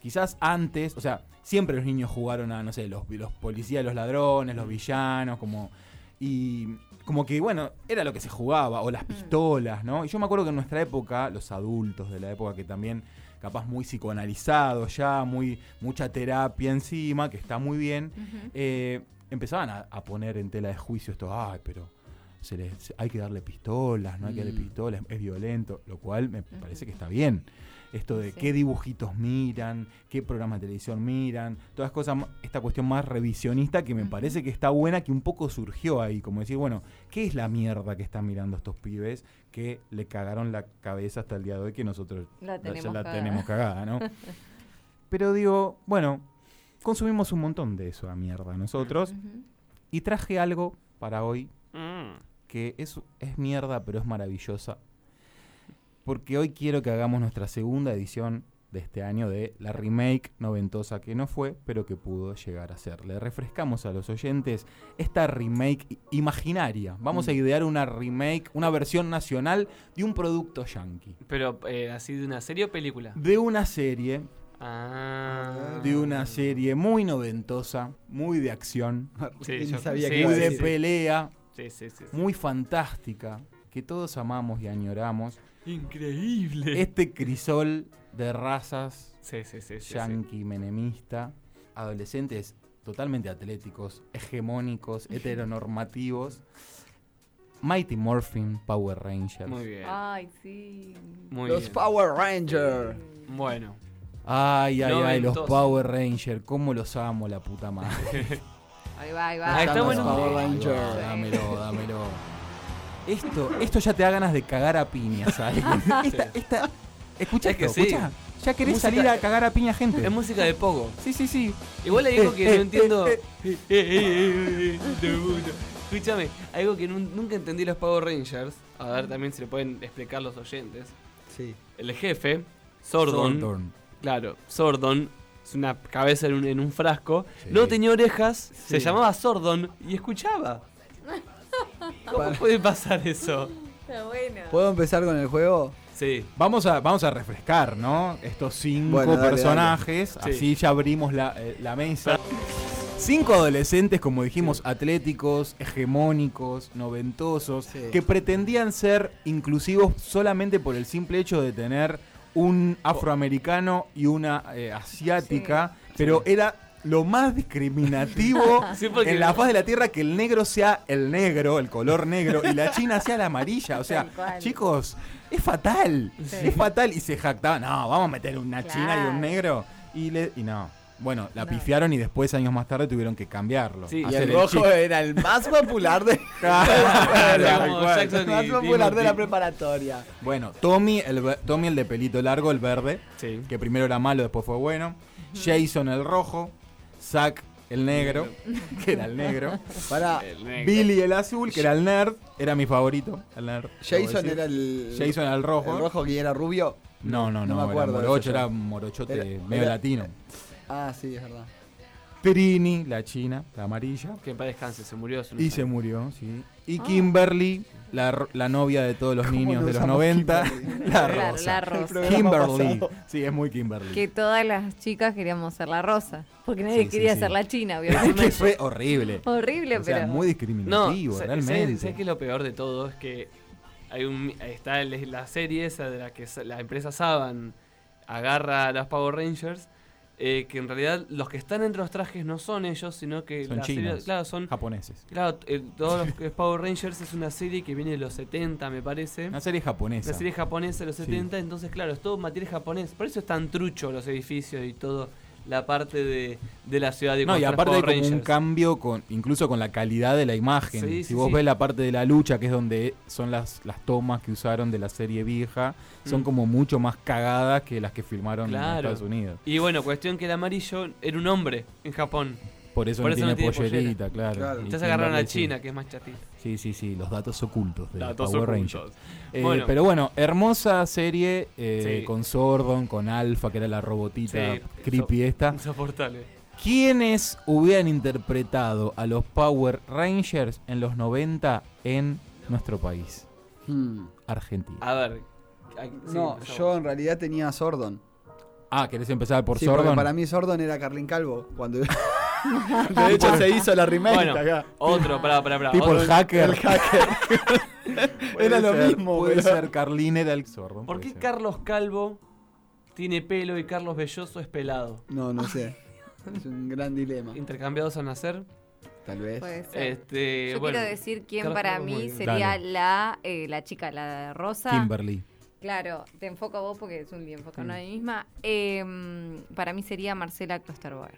quizás antes, o sea, siempre los niños jugaron a, no sé, los, los policías, los ladrones, los villanos, como... Y como que, bueno, era lo que se jugaba, o las pistolas, ¿no? Y yo me acuerdo que en nuestra época, los adultos de la época que también, capaz muy psicoanalizados ya, muy, mucha terapia encima, que está muy bien, eh, empezaban a, a poner en tela de juicio esto, ay, pero se les- se- hay que darle pistolas, no hay que darle Mm. pistolas, es violento, lo cual me parece que está bien. Esto de Sí. qué dibujitos miran, qué programas de televisión miran, todas cosas, esta cuestión más revisionista que me parece que está buena, que un poco surgió ahí, como decir, bueno, ¿qué es la mierda que están mirando estos pibes que le cagaron la cabeza hasta el día de hoy que nosotros La ya tenemos la cagada. tenemos cagada, ¿no? Pero digo, bueno, consumimos un montón de eso a mierda nosotros y traje algo para hoy. Que es, es mierda, pero es maravillosa. Porque hoy quiero que hagamos nuestra segunda edición de este año de la remake noventosa que no fue, pero que pudo llegar a ser. Le refrescamos a los oyentes esta remake imaginaria. Vamos a idear una remake, una versión nacional de un producto yankee. Pero, eh, ¿así de una serie o película? De una serie, Ah. de una serie muy noventosa, muy de acción, Sí, yo- sabía sí, que muy de pelea, Sí, sí, sí. sí. muy fantástica, que todos amamos y añoramos. Increíble. Este crisol de razas Sí, sí, sí. sí, sí. yankee menemista, adolescentes totalmente atléticos, hegemónicos, heteronormativos. Mighty Morphin Power Rangers. Muy bien. Ay, sí. Muy Los bien. Power Rangers. Bueno. Ay, ay, ay, los. Power Rangers, cómo los amo la puta madre. Ahí va, ahí va. Ah, está bueno. Power Ahí va, Rangers. Dámelo, dámelo. Esto, esto ya te da ganas de cagar a piñas a alguien. Esta, esta, escucha Es que esto, sí. escucha. Ya querés Música- salir a cagar a piña gente. Es música de Pogo. Sí, sí, sí. Igual hay algo que Eh, no eh, entiendo. eh, Eh, eh. Escúchame, algo que nun- nunca entendí los Power Rangers. A ver también si le pueden explicar los oyentes. Sí. El jefe, Sordon. Sordon. Claro, Sordon. Es una cabeza en un, en un frasco. Sí. No tenía orejas, se llamaba Sordon y escuchaba. ¿Cómo Para- puede pasar eso? Está bueno. ¿Puedo empezar con el juego? Sí. Vamos a, vamos a refrescar, ¿no? Estos cinco Bueno, dale, personajes. dale. Así ya abrimos la, eh, la mesa. Cinco adolescentes, como dijimos, atléticos, hegemónicos, noventosos, Sí. que pretendían ser inclusivos solamente por el simple hecho de tener un afroamericano y una eh, asiática, pero era lo más discriminativo Sí, en la faz de la tierra que el negro sea el negro, el color negro, y la china sea la amarilla. O sea, chicos, es fatal. Es fatal. Y se jactaban, no, vamos a meter una china y un negro. Y, le, y no. Bueno, la No. pifiaron y después, años más tarde, tuvieron que cambiarlo. Sí, Y el rojo era el más popular de, el más popular de la preparatoria. Bueno, Tommy el, Tommy, el de pelito largo, el verde, Sí. que primero era malo, después fue bueno. Jason, el rojo. Zack, el negro, que era el negro. Para El negro. Billy, el azul, que era el nerd. Era mi favorito, el nerd. Jason era el. Jason era el rojo. El rojo que era rubio. No, no, no. No me acuerdo Era morocho, era morochote Era- medio era- latino. Ah, sí, es verdad. Trini, la china, la amarilla. Que en paz descanse, se murió. hace Y se años. murió, sí. Y Ah. Kimberly, la, ro- la novia de todos los ¿Cómo niños lo de los usamos 90. Kimberly? La Claro, rosa. la rosa. Programa Kimberly. pasado. Sí, es muy Kimberly. Que todas las chicas queríamos ser la rosa. Porque nadie Sí, sí, quería sí. ser la china, que obviamente. fue horrible. Horrible, O sea, pero. muy No, discriminativo, sa- realmente. ¿sabes, sabes qué es lo peor de todo? Es que hay un, está el- la serie esa de la que sa- la empresa Saban agarra a los Power Rangers, eh, que en realidad los que están entre los trajes no son ellos, sino que Son la serie- chinos. claro, son Japoneses. claro, eh, todos los Power Rangers es una serie que viene de los 70, me parece. Una serie japonesa. Una serie japonesa de los Sí. 70, entonces claro, es todo material japonés. Por eso es tan trucho los edificios y todo la parte de, de la ciudad de No, y aparte hay como un cambio con incluso con la calidad de la imagen. Sí, si sí, vos sí. ves la parte de la lucha, que es donde son las, las tomas que usaron de la serie vieja, son Mm. como mucho más cagadas que las que filmaron en Claro. Estados Unidos. Y bueno, cuestión que el amarillo era un hombre en Japón. Por eso Por no eso tiene, no tiene pollerita, pollera. claro. Claro. Y Entonces agarraron a. China, que es más chatita. Sí, sí, sí, los datos ocultos de Datos Power ocultos. Rangers. Eh, Bueno. Pero bueno, hermosa serie eh, Sí. con Sordon, con Alpha, que era la robotita Sí, creepy esta. Insoportable. ¿Quiénes hubieran interpretado a los Power Rangers en los 90 en nuestro país? Hmm. Argentina. A ver. sí, No, empezamos. yo en realidad tenía Sordon. Ah, ¿querés empezar por Sordon? para mí Sordon era Carlin Calvo. Cuando... de hecho se hizo la remake Bueno, acá. otro, pará, pará, pará. Tipo otro- el hacker. El hacker. Era lo ser, mismo, Puede ser Carline del Sordon. ¿Por qué ser. Carlos Calvo tiene pelo y Carlos Belloso es pelado? No, no sé. Es un gran dilema. ¿Intercambiados al nacer? Tal vez. Puede ser. Este, Yo bueno, quiero decir quién Carlos para mí bien. sería la, eh, la chica, la de Rosa. Kimberly. Claro, te enfoco a vos porque es un lío enfocado Mm. a mí misma. Eh, para mí sería Marcela Klosterboer.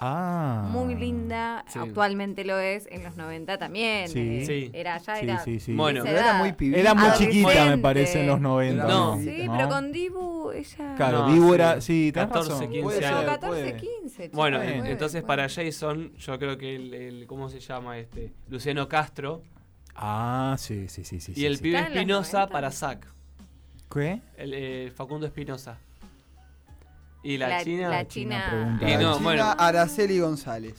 Ah. Muy linda, Sí. actualmente lo es, en los 90 también. Sí. eh, Sí. Era ya, Sí, era. sí, sí. Bueno. Pero era muy pibita. Era muy chiquita, me parece, en los 90. Era No. muy Sí, pero ¿no? con Dibu ella. Claro, No, Dibu sí. era. Sí, tenés 14, razón. 15 Puede años. ser, 14, puede. 15. chica, Bueno, puede, entonces puede. para Jason, yo creo que el, el- ¿cómo se llama este? Luciano Castro Ah, sí, sí, sí. sí y sí, el sí. pibe ¿Está en los Espinosa 90? para Zack, ¿Qué? el eh, Facundo Espinosa. Y la, La- China la China. Y La no, China bueno. Araceli González.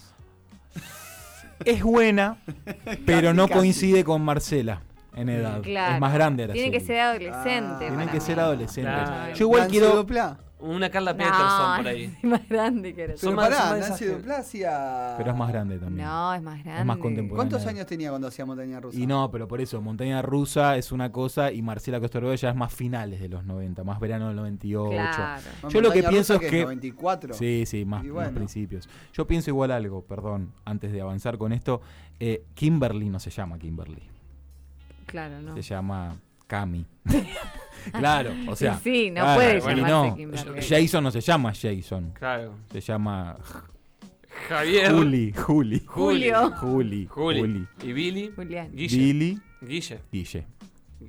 Es buena, pero no casi. coincide con Marcela en edad. Claro. Es más grande Araceli. Tiene que ser adolescente. Ah. Tienen para que mí. ser adolescentes. Claro. Yo igual quiero. Una Carla No, Peterson por ahí. es más grande que era. Pero más- pará, Nancy hacía... Pero es más grande también. No, es más grande. Es más contemporáneo. ¿Cuántos años tenía cuando hacía Montaña Rusa? Y no, pero por eso, Montaña Rusa es una cosa y Marcela Costorbe ya es más finales de los 90, más verano del 98. Claro. No, Yo lo que Montaña pienso Rusa, es que- 94. Sí, sí, más, principios. Yo pienso igual algo, perdón, antes de avanzar con esto. Eh, Kimberly no se llama Kimberly, Claro, no. se llama Cami. claro, o sea. Sí, no claro, puede llamarse no. Kimberly. Jason no se llama Jason, Claro. se llama Javier. Juli, Juli. Julio. Juli, Juli. Juli. Y Billy. Julián. Guille. Billy, Guille. Guille.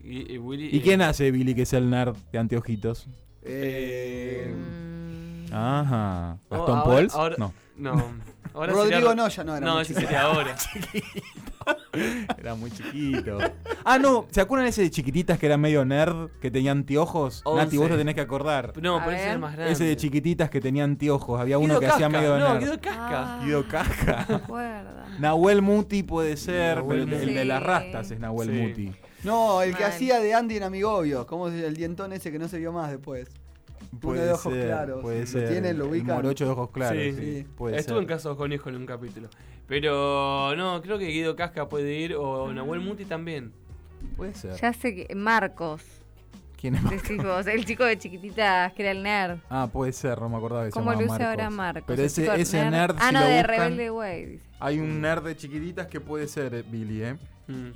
Y, y Willy. ¿Y quién hace Billy que es el nerd de anteojitos? Eh, Ajá. Oh, ¿Gastón ahora- Pauls? ahora- No. No. Ahora Rodrigo sería- Noya no era No, ese sería ahora. Era muy chiquito. Ah, no. ¿Se acuerdan ese de chiquititas que era medio nerd, que tenía anteojos? Once. Nati, vos lo tenés que acordar. No, pero ese es más grande. Ese de chiquititas que tenía anteojos. Había uno Guido que hacía medio No, nerd. Guido Casca. Ah, Guido Casca. me acuerdo. Nahuel Muti puede ser, Nahuel pero el, el de las rastas es Nahuel Sí. Muti. No, el que Mal. hacía de Andy en Amigobios. ¿Cómo es el dientón ese que no se vio más después? Puede de ojos ser, claros. Puede Lo ser. tienen, lo El ubican. morocho de ojos claros. Sí. Sí, Sí. Puede Estuvo ser. en Casos Conejo en un capítulo. Pero no, creo que Guido Casca puede ir o Nahuel Muti también. Puede ser. Ya sé que. Marcos. ¿Quién es Decís vos, el chico de chiquititas que era el nerd. Ah, puede ser, no me acordaba que se ¿Cómo llamaba luce Marcos. ahora Marcos? Pero ese, ese nerd, Ah, si no, lo de buscan, Rebelde Way. dice. hay un nerd de chiquititas que puede ser Billy, ¿eh? Mm.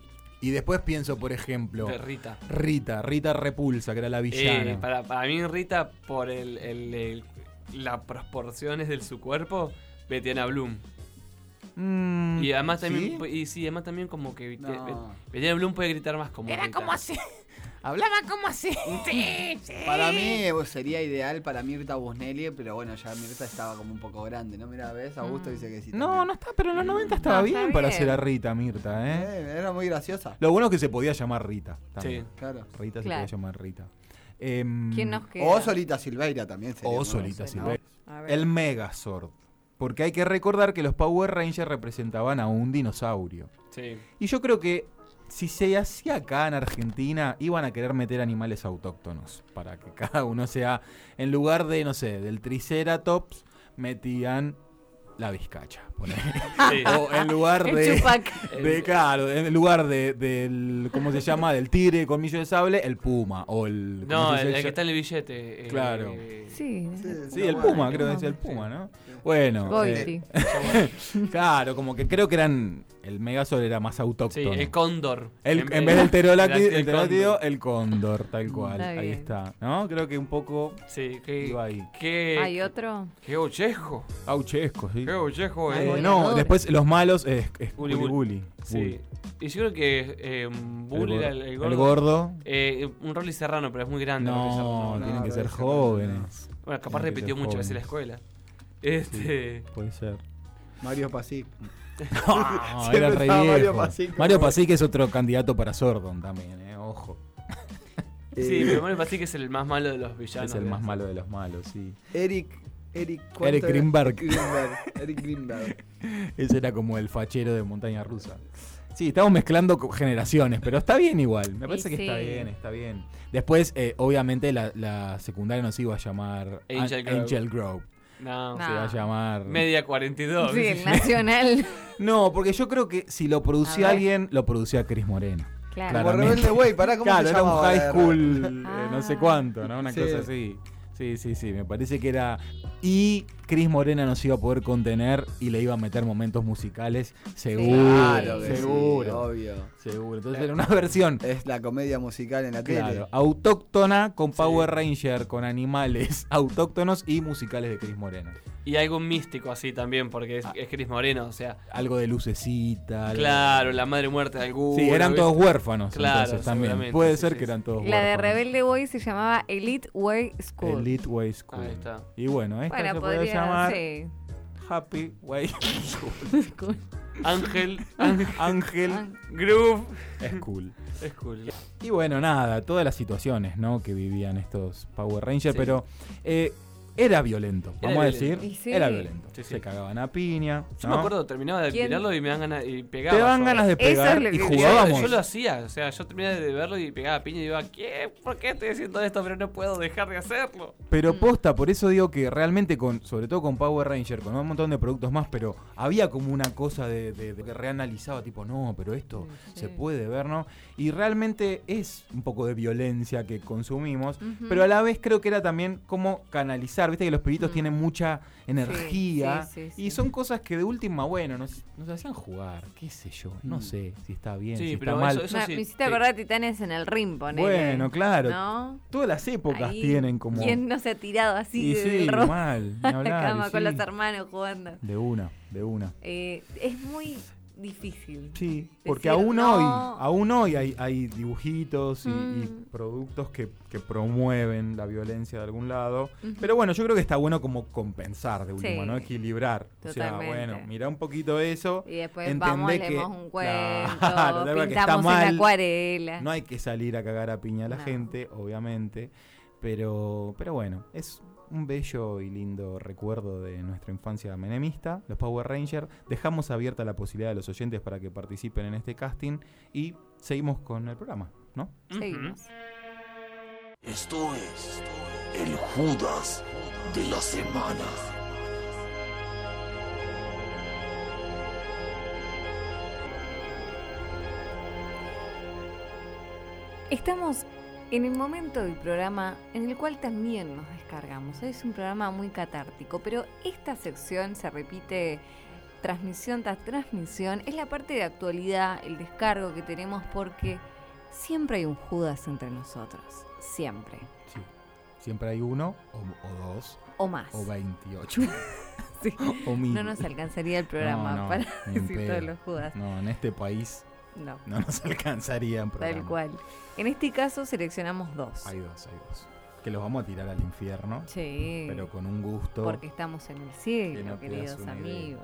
Y después pienso, por ejemplo, De Rita. Rita, Rita Repulsa, que era la villana. Eh, para, para mí Rita, por el, el- el- las proporciones de su cuerpo, Betiana Bloom. Mm, Y además también, y sí, además también como que No. Betiana Bloom puede gritar más como Era Rita. como así. Hablaba como así. Sí, sí. Para mí eh, sería ideal para Mirta Busnelli, pero bueno, ya Mirta estaba como un poco grande, ¿no? Mira, ¿ves? Augusto Mm. dice que sí. No, también. no está, pero en los 90 estaba No, bien, está para bien. hacer a Rita, Mirta, ¿eh? Eh, era muy graciosa. Lo bueno es que se podía llamar Rita. También. Sí. Claro. Rita se Claro. podía llamar Rita. Em, ¿Quién nos queda? O Solita Silveira también sería. O Solita Silveira. El Megazord. Porque hay que recordar que los Power Rangers representaban a un dinosaurio. Sí. Y yo creo que si se hacía acá en Argentina, iban a querer meter animales autóctonos. Para que cada uno sea, en lugar de, no sé, del Triceratops, metían la vizcacha. Sí. O en lugar El de, chupac. de, claro, en lugar de, del, ¿cómo se llama? Del tigre colmillo de sable, el puma. O el... ¿cómo No, el, el que está en el billete. eh, Claro. Sí. Sí, el puma, creo que es el puma, ¿no? Bueno, Goiti. eh, claro, como que creo que eran. El Megazord era más Sí, autóctono. el cóndor. El- en, vez del pterodáctilo, el cóndor. el cóndor, tal cual. Está Ahí está. ¿No? Creo que un poco Sí, que, iba ahí. que, ¿Hay otro? Qué ochejo. Auchesco, sí. Qué ochejo, Ay, Eh, eh. no, después los malos es, es Bully Bully Bully. Bully. Sí. Y yo creo que eh, Bully, el, el el gordo. gordo. eh, un Rolly Serrano, pero es muy grande. No, tienen que ser jóvenes. Bueno, capaz tienen repitió muchas veces en la escuela. Este. Puede ser. Mario Pasic. No, era re Mario. Pasic. Mario Pasic es otro candidato para Sordon también, eh. Ojo. Sí, Eh, pero Mario Pasic es el más malo de los villanos. es el más malo de los malos, sí. Eric. Eric, ¿cuánto Eric? Greenberg. Greenberg. Eric Greenberg. Ese era como el fachero de montaña rusa. Sí, estamos mezclando generaciones, pero está bien igual. Me parece que está bien, está bien. Después, eh, obviamente, la, la secundaria nos iba a llamar An- Angel Grove. Angel Grove. No. No. Se va a llamar. Media 42. Sí, el nacional. No, porque yo creo que si lo producía alguien, lo producía Chris Moreno. Claro. Como. Rebelde Way, pará, ¿cómo Claro, se era un high school, eh, no sé Ah. cuánto, ¿no? Una Sí. cosa así. Sí, sí, sí, me parece que era... Y Chris Morena nos iba a poder contener y le iba a meter momentos musicales, seguro, Claro que sí, seguro, obvio. seguro. Entonces era una versión, Es la comedia musical en la claro, tele. autóctona con Sí. Power Ranger, con animales autóctonos y musicales de Chris Morena. Y algo místico así también, porque es, es Chris Moreno, o sea. Algo de lucecita. algo- Claro, la madre muerta de alguno. Sí, eran todos huérfanos Claro, entonces también. Puede sí, ser sí, que sí. eran todos La de huérfanos. Rebelde Way se llamaba Elite Way School. Elite Way School. Ahí está. Y bueno, esta bueno, se puede podría llamar sí. Happy Way School. Ángel, Ángel Groove. School. Es cool. Y bueno, nada, todas las situaciones ¿no? que vivían estos Power Rangers, Sí. pero eh, era violento, Era vamos a decir. Sí. Era violento. Sí, sí. Se cagaban a piña. Yo ¿no? me acuerdo, terminaba de ¿Quién? mirarlo y me dan ganas y pegaba. Te dan ganas de es pegar y Yo- jugábamos. Yo, lo hacía, o sea, yo terminaba de verlo y pegaba piña y digo, ¿qué? ¿Por qué estoy haciendo esto? Pero no puedo dejar de hacerlo. Pero Mm. posta, por eso digo que realmente con, sobre todo con Power Ranger, con un montón de productos más, pero había como una cosa de, de- de que reanalizaba, tipo, no, pero esto Sí, se puede ver, ¿no? Y realmente es un poco de violencia que consumimos, pero a la vez creo que era también como canalizar, viste que los pibitos Mm. tienen mucha energía sí, sí, y sí. son cosas que de última, bueno, nos, nos hacían jugar, qué sé yo, no Mm. sé si está bien, Sí, si pero está mal. eso- eso Me- sí, me hiciste acordar de Titanes en el ring, ponele. Bueno, claro. ¿No? Todas las épocas Ahí, tienen como... ¿Quién no se ha tirado así Y del mal, ni la y cama con los hermanos jugando? De una, de una. Eh, es muy difícil. Sí, porque Decir aún no. hoy, aún hoy hay, hay dibujitos y, y Mm. productos que, que promueven la violencia de algún lado. Pero bueno, yo creo que está bueno como compensar de último, Sí. ¿no? Equilibrar. O sea, bueno, mira un poquito eso. Y después entendé vamos, que- leemos un cuento, Claro, que está mal. en acuarela. No hay que salir a cagar a piña a la No. gente, obviamente. Pero, pero bueno, es un bello y lindo recuerdo de nuestra infancia menemista, los Power Rangers. Dejamos abierta la posibilidad de los oyentes para que participen en este casting y seguimos con el programa, ¿no? Seguimos. Esto es el Judas de la semana. Estamos en el momento del programa en el cual también nos descargamos. Es un programa muy catártico, pero esta sección se repite transmisión tras transmisión. Es la parte de actualidad, el descargo que tenemos porque siempre hay un Judas entre nosotros. Siempre. Sí. Siempre hay uno, o, o dos, O más. o 28. Sí. o mil. No nos alcanzaría el programa No, no, para decir pedo. todos los Judas. No, en este país No. no nos alcanzaría en Tal cual. En este caso seleccionamos dos. Hay dos, hay dos. Que los vamos a tirar al infierno, Sí. pero con un gusto. Porque estamos en el Que cielo, no queridos idea. amigos.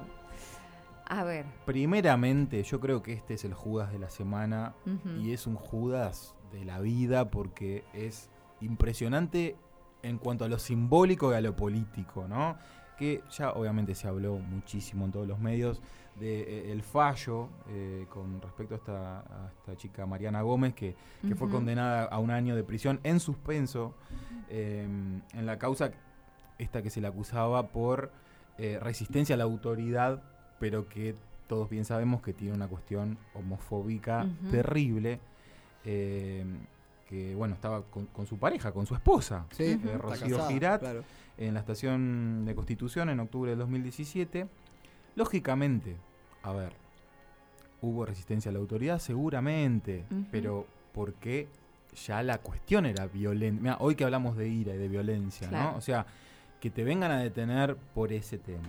A ver. Primeramente, yo creo que este es el Judas de la semana y es un Judas de la vida porque es impresionante en cuanto a lo simbólico y a lo político, ¿no? que ya obviamente se habló muchísimo en todos los medios de eh, fallo eh, con respecto a esta, a esta chica Mariana Gómez, que, que fue condenada a un año de prisión en suspenso eh, en la causa esta que se le acusaba por eh, resistencia a la autoridad, pero que todos bien sabemos que tiene una cuestión homofóbica terrible. eh, que bueno, estaba con, con su pareja, con su esposa, Sí, eh, Rocío casada, Girat, claro. en la estación de Constitución en octubre del 2017. Lógicamente, a ver, hubo resistencia a la autoridad, seguramente, pero porque ya la cuestión era violenta. Mira, hoy que hablamos de ira y de violencia, Claro. ¿no? O sea, que te vengan a detener por ese tema.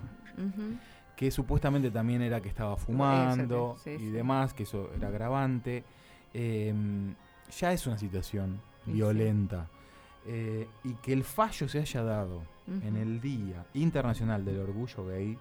Que supuestamente también era que estaba fumando sí, y demás, que eso era agravante. Eh, ya es una situación Sí, violenta. Eh, y que el fallo se haya dado en el Día Internacional del Orgullo Gay,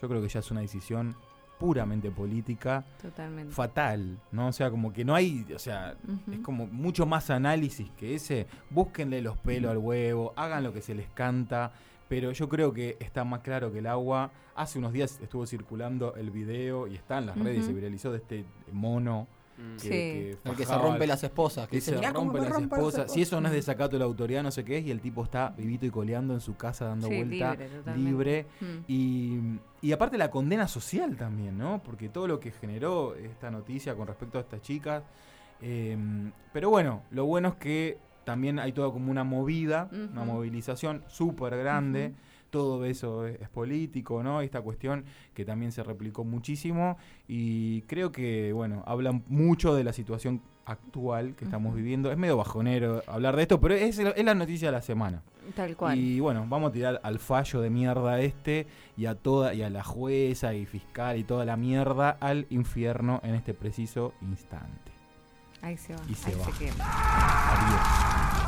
yo creo que ya es una decisión puramente política, Totalmente. fatal, ¿no? O sea, como que no hay, o sea, es como mucho más análisis que ese, búsquenle los pelos al huevo, hagan lo que se les canta, pero yo creo que está más claro que el agua. Hace unos días estuvo circulando el video y está en las redes, se viralizó de este mono. Mm. Sí. El que se rompe las esposas. Que que dice, se "Mirá cómo rompe las esposas. Si eso no es esposas". desacato de la autoridad, no sé qué es, y el tipo está vivito y coleando en su casa dando Sí, vuelta libre. Mm. Y, y aparte la condena social también, ¿no? Porque todo lo que generó esta noticia con respecto a estas chicas. eh, pero bueno, lo bueno es que también hay toda como una movida, una movilización súper grande. Todo eso es, es político, ¿no? Esta cuestión que también se replicó muchísimo y creo que, bueno, hablan mucho de la situación actual que estamos viviendo. Es medio bajonero hablar de esto, pero es, es la noticia de la semana. Tal cual. Y bueno, vamos a tirar al fallo de mierda este y a toda y a la jueza y fiscal y toda la mierda al infierno en este preciso instante. Ahí se va. Y se ahí va. se quema. Adiós.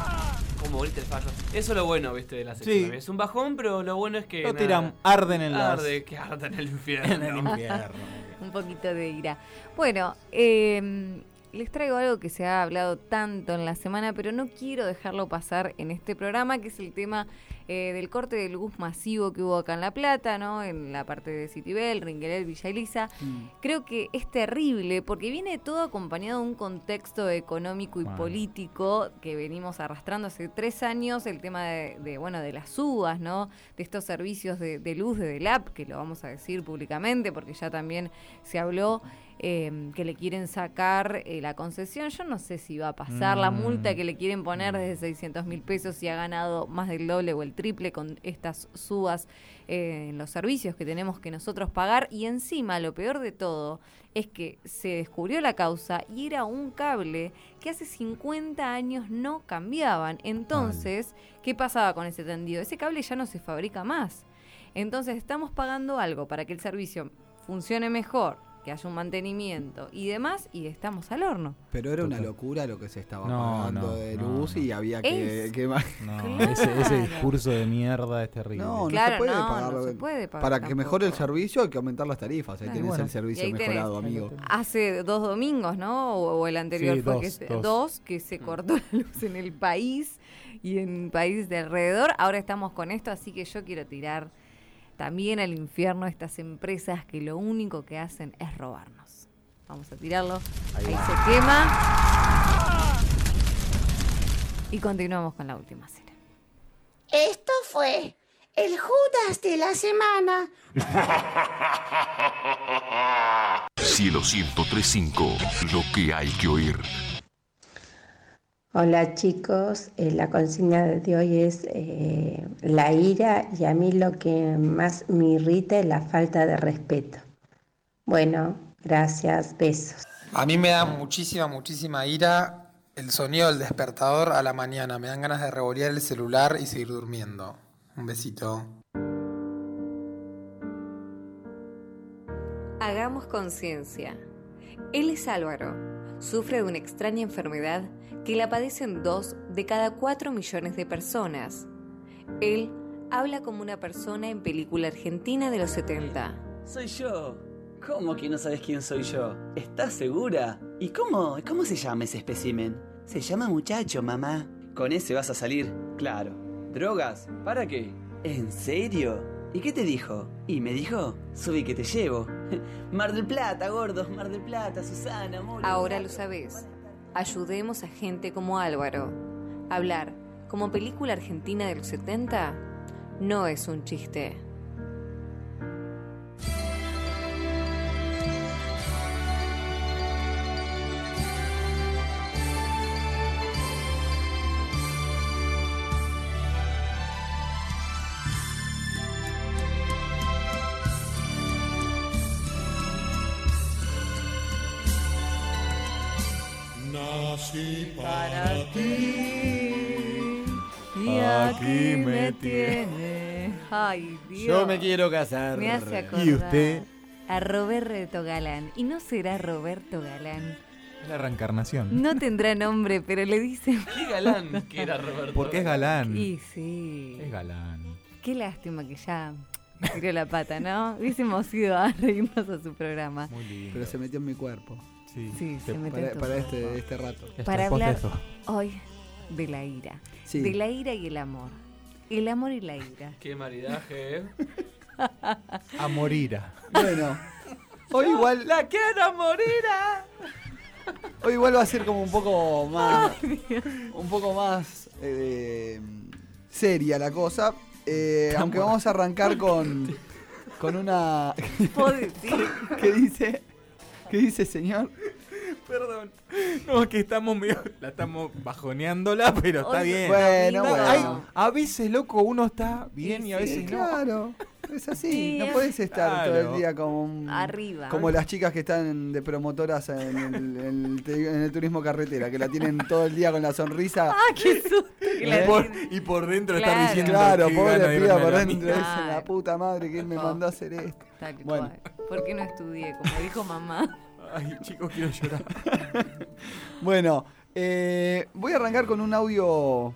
El fallo. Eso es lo bueno, viste, de la Sí. sección. Es un bajón, pero lo bueno es que. Lo tiran, arden en las- Arde, que arde en el infierno. en el infierno. Un poquito de ira. Bueno, eh, les traigo algo que se ha hablado tanto en la semana, pero no quiero dejarlo pasar en este programa, que es el tema eh, del corte de luz masivo que hubo acá en La Plata, ¿no? En la parte de Citibel, Ringuelet, Villa Elisa. Mm. Creo que es terrible porque viene todo acompañado de un contexto económico y político que venimos arrastrando hace tres años, el tema de, de, bueno, de las uvas, ¿no? De estos servicios de, de luz de DELAP, que lo vamos a decir públicamente porque ya también se habló eh, que le quieren sacar eh, la concesión. Yo no sé si va a pasar la Mm. multa que le quieren poner desde 600 mil pesos si ha ganado más del doble o el triple con estas subas eh, en los servicios que tenemos que nosotros pagar. Y encima, lo peor de todo es que se descubrió la causa y era un cable que hace 50 años no cambiaban. Entonces, ¿qué pasaba con ese tendido? Ese cable ya no se fabrica más. Entonces, estamos pagando algo para que el servicio funcione mejor, que haya un mantenimiento y demás, y estamos al horno. Pero era una locura lo que se estaba No, pagando no, de luz no. y había que, Es- que Claro. ese, ese discurso de mierda es terrible. No, no Claro, se puede no, pagar. no se puede pagar Para que mejore el servicio hay que aumentar las tarifas. Ahí Claro. tenés Bueno. el servicio tenés. mejorado, amigo. Hace dos domingos, ¿no? O, o el anterior Sí, fue dos, que se, dos. dos, que se cortó la luz en el país y en países de alrededor. Ahora estamos con esto, así que yo quiero tirar también al infierno estas empresas que lo único que hacen es robarnos. Vamos a tirarlo. Ahí, se quema. Y continuamos con la última cena. Esto fue el Judas de la semana. Cielo 1035, lo que hay que oír. Hola chicos, Eh, la consigna de hoy es eh, la ira y a mí lo que más me irrita es la falta de respeto. Bueno, gracias, besos. A mí me da muchísima, muchísima ira el sonido del despertador a la mañana. Me dan ganas de revolear el celular y seguir durmiendo. Un besito. Hagamos conciencia. Él es Álvaro. Sufre de una extraña enfermedad que la padecen dos de cada cuatro millones de personas. Él habla como una persona en película argentina de los 70. Soy yo. ¿Cómo que no sabes quién soy yo? ¿Estás segura? ¿Y cómo, cómo se llama ese espécimen? Se llama muchacho, mamá. ¿Con ese vas a salir? Claro. ¿Drogas? ¿Para qué? ¿En serio? ¿Y qué te dijo? Y me dijo, subí que te llevo. Mar del Plata, gordos, Mar del Plata, Susana, amor. Ahora lo sabés. Ayudemos a gente como Álvaro. Hablar como película argentina de los 70 no es un chiste. Tiene. Ay, Dios. Yo me quiero casar. Me hace acordar ¿Y usted? A Roberto Galán. Y no será Roberto Galán. Es la reencarnación. No tendrá nombre, pero le dicen. Qué galán que era Roberto. Porque es galán. Y sí. Es galán. Qué lástima que ya tiró la pata, ¿no? Hubiésemos ido a reírnos a su programa. Muy lindo. Pero se metió en mi cuerpo. Sí, Sí, se metió Para, en tu para cuerpo. este, este rato. Para hablar hoy de la ira. Sí. De la ira y el amor. El amor y la ira. Qué maridaje, ¿eh? A morira. Bueno, hoy igual, ¡La quiero morir! hoy igual va a ser como un poco más, un poco más eh, seria la cosa. Eh, aunque vamos a arrancar con, con una. ¿Qué dice? ¿Qué dice, señor? Perdón. No, es que estamos medio. La estamos bajoneándola, pero está Oye, bien. Bueno, no, bueno. Hay- a veces, loco, uno está bien y a Sí, veces no. Claro, es así. Sí, no es- puedes estar todo el día como un- Arriba. Como las chicas que están de promotoras en el, en el te- en el turismo carretera, que la tienen todo el día con la sonrisa. ¡Ah, qué susto! Y la por, tiene. y por dentro Claro. está diciendo Claro, pobre gana de piba irme a por la dentro. Dicen, la puta madre que él me mandó a hacer esto. Tal Bueno. cual. ¿Por qué no estudié? Como dijo mamá. Ay, chicos, quiero llorar. Bueno, eh, voy a arrancar con un audio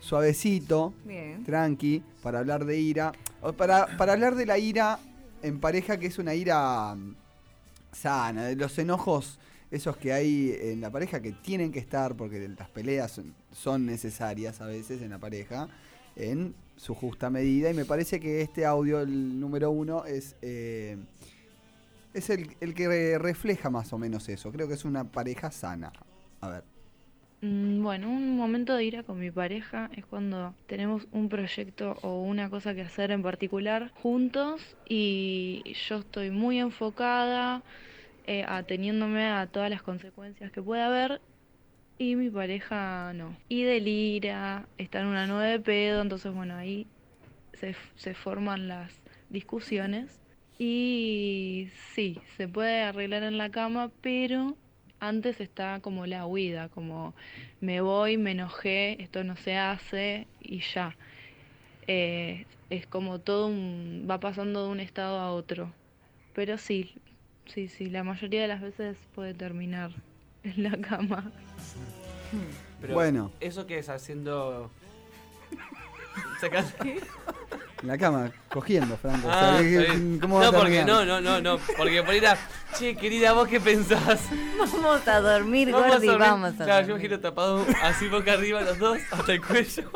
suavecito, Bien. tranqui, para hablar de ira. O Para, para hablar de la ira en pareja, que es una ira mm, sana, de los enojos esos que hay en la pareja que tienen que estar, porque las peleas son, son necesarias a veces en la pareja, en su justa medida. Y me parece que este audio, el número uno, es, eh, es el, el que re- refleja más o menos eso. Creo que es una pareja sana. A ver. Mm, Bueno, un momento de ira con mi pareja es cuando tenemos un proyecto o una cosa que hacer en particular juntos y yo estoy muy enfocada, eh, ateniéndome a todas las consecuencias que pueda haber y mi pareja no. Y del ira, está en una nueve de pedo, entonces bueno, ahí se, se forman las discusiones y sí, se puede arreglar en la cama, pero antes está como la huida, como me voy, me enojé, esto no se hace y ya. Eh, es como todo un, va pasando de un estado a otro. Pero sí, sí, sí, la mayoría de las veces puede terminar en la cama. Pero Bueno. ¿Eso que es haciendo. En la cama, cogiendo, Franco. O Ah, sea, ¿qué- está. ¿Cómo no, a porque no, no, no, no. Porque por ir a. Che, querida, ¿vos qué pensás? Vamos a dormir, Vamos a Gordi, dormir. vamos a Claro, yo me dormir. giro tapado así boca arriba los dos, hasta el cuello.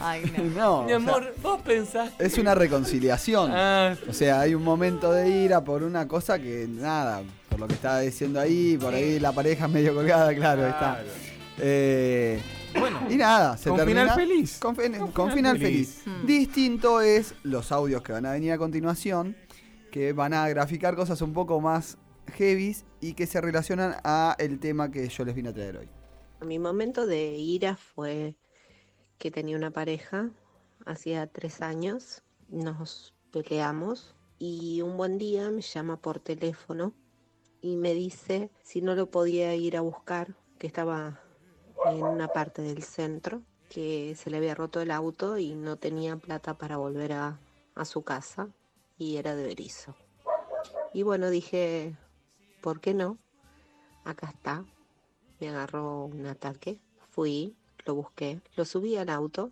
Ay, no. No, Mi o sea, amor, vos pensás. es una reconciliación. Ah, O sea, hay un momento de ira por una cosa que, nada, por lo que estaba diciendo ahí, por ahí la pareja medio colgada, claro, está. Claro. Eh, Bueno, y nada, se con termina. final feliz. Con, fin- Con con final final feliz. feliz. Mm. Distinto es los audios que van a venir a continuación, que van a graficar cosas un poco más heavies y que se relacionan a el tema que yo les vine a traer hoy. Mi momento de ira fue que tenía una pareja, hacía tres años, nos peleamos y un buen día me llama por teléfono y me dice si no lo podía ir a buscar, que estaba en una parte del centro, que se le había roto el auto y no tenía plata para volver a, su casa y era de Berizo. Y bueno, dije, ¿por qué no? Acá está, me agarró un ataque. Fui, lo busqué, lo subí al auto.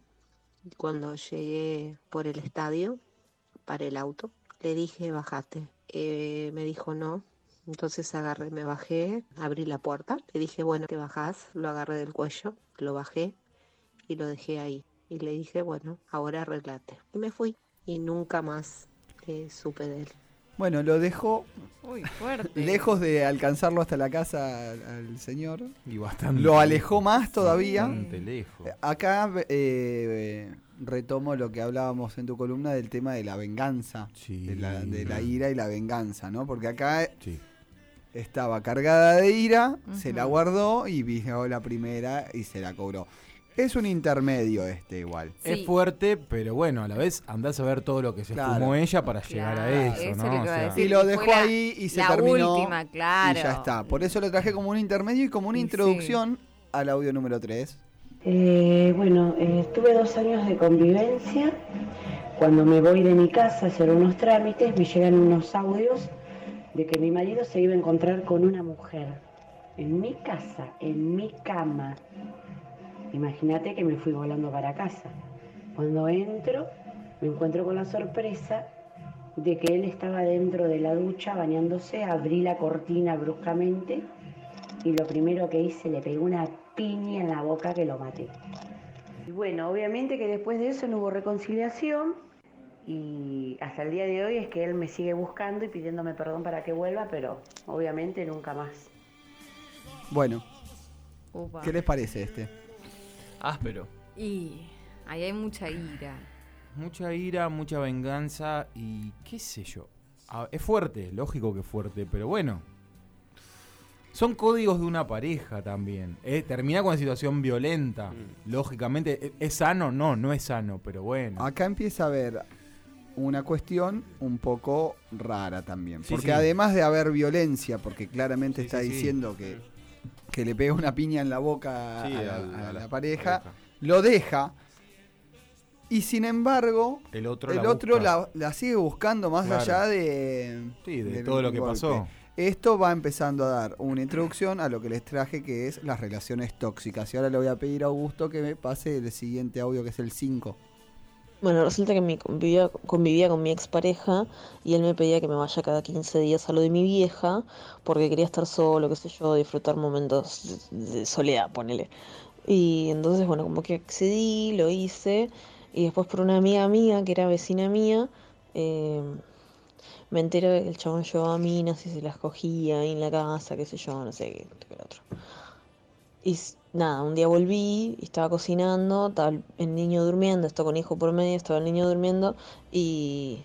Cuando llegué por el estadio, paré el auto. Le dije, bajate. Eh, me dijo no. Entonces agarré, me bajé, abrí la puerta. Le dije, bueno, te bajás. Lo agarré del cuello, lo bajé y lo dejé ahí. Y le dije, bueno, ahora arreglate. Y me fui. y nunca más eh, supe de él. Bueno, lo dejó Uy, fuerte. lejos de alcanzarlo hasta la casa al, al señor. Y bastante. Lo alejó más todavía. Bastante lejos. Acá eh, retomo lo que hablábamos en tu columna del tema de la venganza, de, la, de la ira y la venganza, ¿no? Porque acá estaba cargada de ira, se la guardó y vino la primera y se la cobró. Es un intermedio este igual. Es fuerte, pero bueno, a la vez andás a ver todo lo que se Claro. fumó ella para llegar a eso, eso ¿no? O sea. Y lo dejó ahí y se la terminó. última, claro. Y ya está. Por eso lo traje como un intermedio y como una Y introducción al audio número 3. Eh, bueno, eh, tuve dos años de convivencia. Cuando me voy de mi casa a hacer unos trámites, me llegan unos audios de que mi marido se iba a encontrar con una mujer. En mi casa, en mi cama. Imagínate que me fui volando para casa. Cuando entro, me encuentro con la sorpresa de que él estaba dentro de la ducha bañándose, abrí la cortina bruscamente y lo primero que hice le pegué una piña en la boca que lo maté. Y bueno, obviamente que después de eso no hubo reconciliación y hasta el día de hoy es que él me sigue buscando y pidiéndome perdón para que vuelva, pero obviamente nunca más. Bueno. ¿qué les parece este? Áspero. Y ahí hay mucha ira. Mucha ira, mucha venganza y qué sé yo. Ah, es fuerte, lógico que es fuerte, pero bueno. Son códigos de una pareja también. Eh, termina con una situación violenta. Lógicamente, ¿es- ¿es sano? No, no es sano, pero bueno. Acá empieza a haber una cuestión un poco rara también. Sí, porque sí. además de haber violencia, porque claramente Sí, está diciendo que, que le pega una piña en la boca a, la, a pareja, pareja. lo deja. Y sin embargo, El otro el la otro la, sigue buscando más Claro. allá de, de todo lo que golpe. pasó. Esto va empezando a dar una introducción a lo que les traje, que es las relaciones tóxicas. Y ahora le voy a pedir a Augusto que me pase el siguiente audio, que es el 5. Bueno, resulta que me convivía, convivía con mi expareja y él me pedía que me vaya cada 15 días a lo de mi vieja porque quería estar solo, qué sé yo, disfrutar momentos de, soledad, ponele. Y entonces, bueno, como que accedí, lo hice y después por una amiga mía que era vecina mía, eh, me entero de que el chabón llevaba minas y se las cogía ahí en la casa, qué sé yo, no sé qué, qué otro. Y nada, un día volví, y estaba cocinando, estaba el- niño durmiendo, esto con hijo por medio, estaba el niño durmiendo y,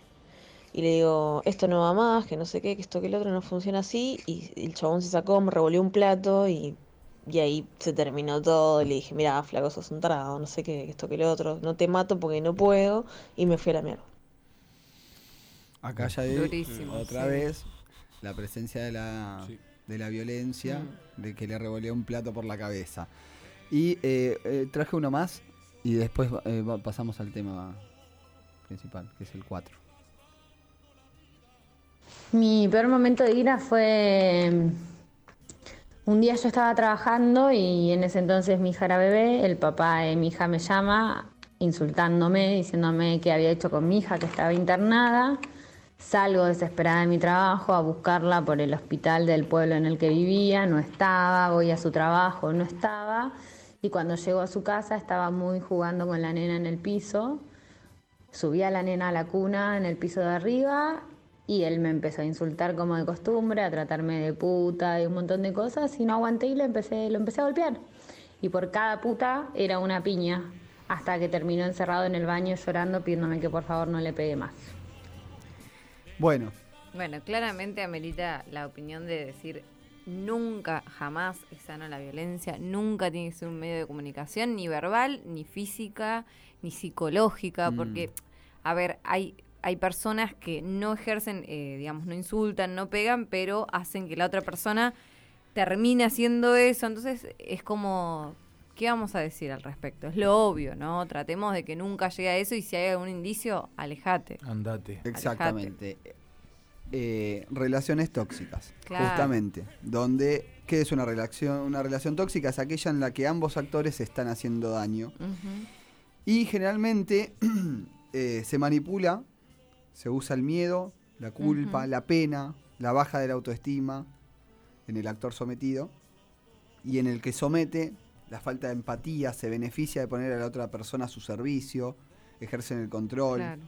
y le digo, esto no va más, que no sé qué, que esto que el otro no funciona así. Y el chabón se sacó, me revolvió un plato y, y ahí se terminó todo. Y le dije, mira, flaco, sos un tarado, no sé qué, que esto que el otro, no te mato porque no puedo. Y me fui a la mierda. Acá ya Durísimo, otra sí. vez la presencia de la, de la violencia, Mm. de que le revolvió un plato por la cabeza. Y eh, eh, traje uno más y después eh, pasamos al tema principal, que es el 4. Mi peor momento de ira fue mm, un día yo estaba trabajando y en ese entonces mi hija era bebé, el papá de mi hija me llama insultándome, diciéndome qué había hecho con mi hija que estaba internada. Salgo desesperada de mi trabajo a buscarla por el hospital del pueblo en el que vivía, no estaba, voy a su trabajo, no estaba. Y cuando llego a su casa estaba muy jugando con la nena en el piso. Subí a la nena a la cuna en el piso de arriba y él me empezó a insultar como de costumbre, a tratarme de puta y un montón de cosas y no aguanté y lo empecé, lo empecé a golpear. Y por cada puta era una piña, hasta que terminó encerrado en el baño llorando pidiéndome que por favor no le pegue más. Bueno, Bueno, claramente amerita la opinión de decir nunca, jamás es sana la violencia, nunca tiene que ser un medio de comunicación, ni verbal, ni física, ni psicológica, Mm. porque, a ver, hay, hay personas que no ejercen, eh, digamos, no insultan, no pegan, pero hacen que la otra persona termine haciendo eso, entonces es como... ¿Qué vamos a decir al respecto? Es lo obvio, ¿no? Tratemos de que nunca llegue a eso y si hay algún indicio, alejate. Andate. exactamente. Eh, relaciones tóxicas, Claro. justamente. Donde, ¿qué es una relación? Una relación tóxica es aquella en la que ambos actores se están haciendo daño. Y generalmente eh, se manipula, se usa el miedo, la culpa, la pena, la baja de la autoestima en el actor sometido. Y en el que somete, la falta de empatía, se beneficia de poner a la otra persona a su servicio, ejercen el control. Claro.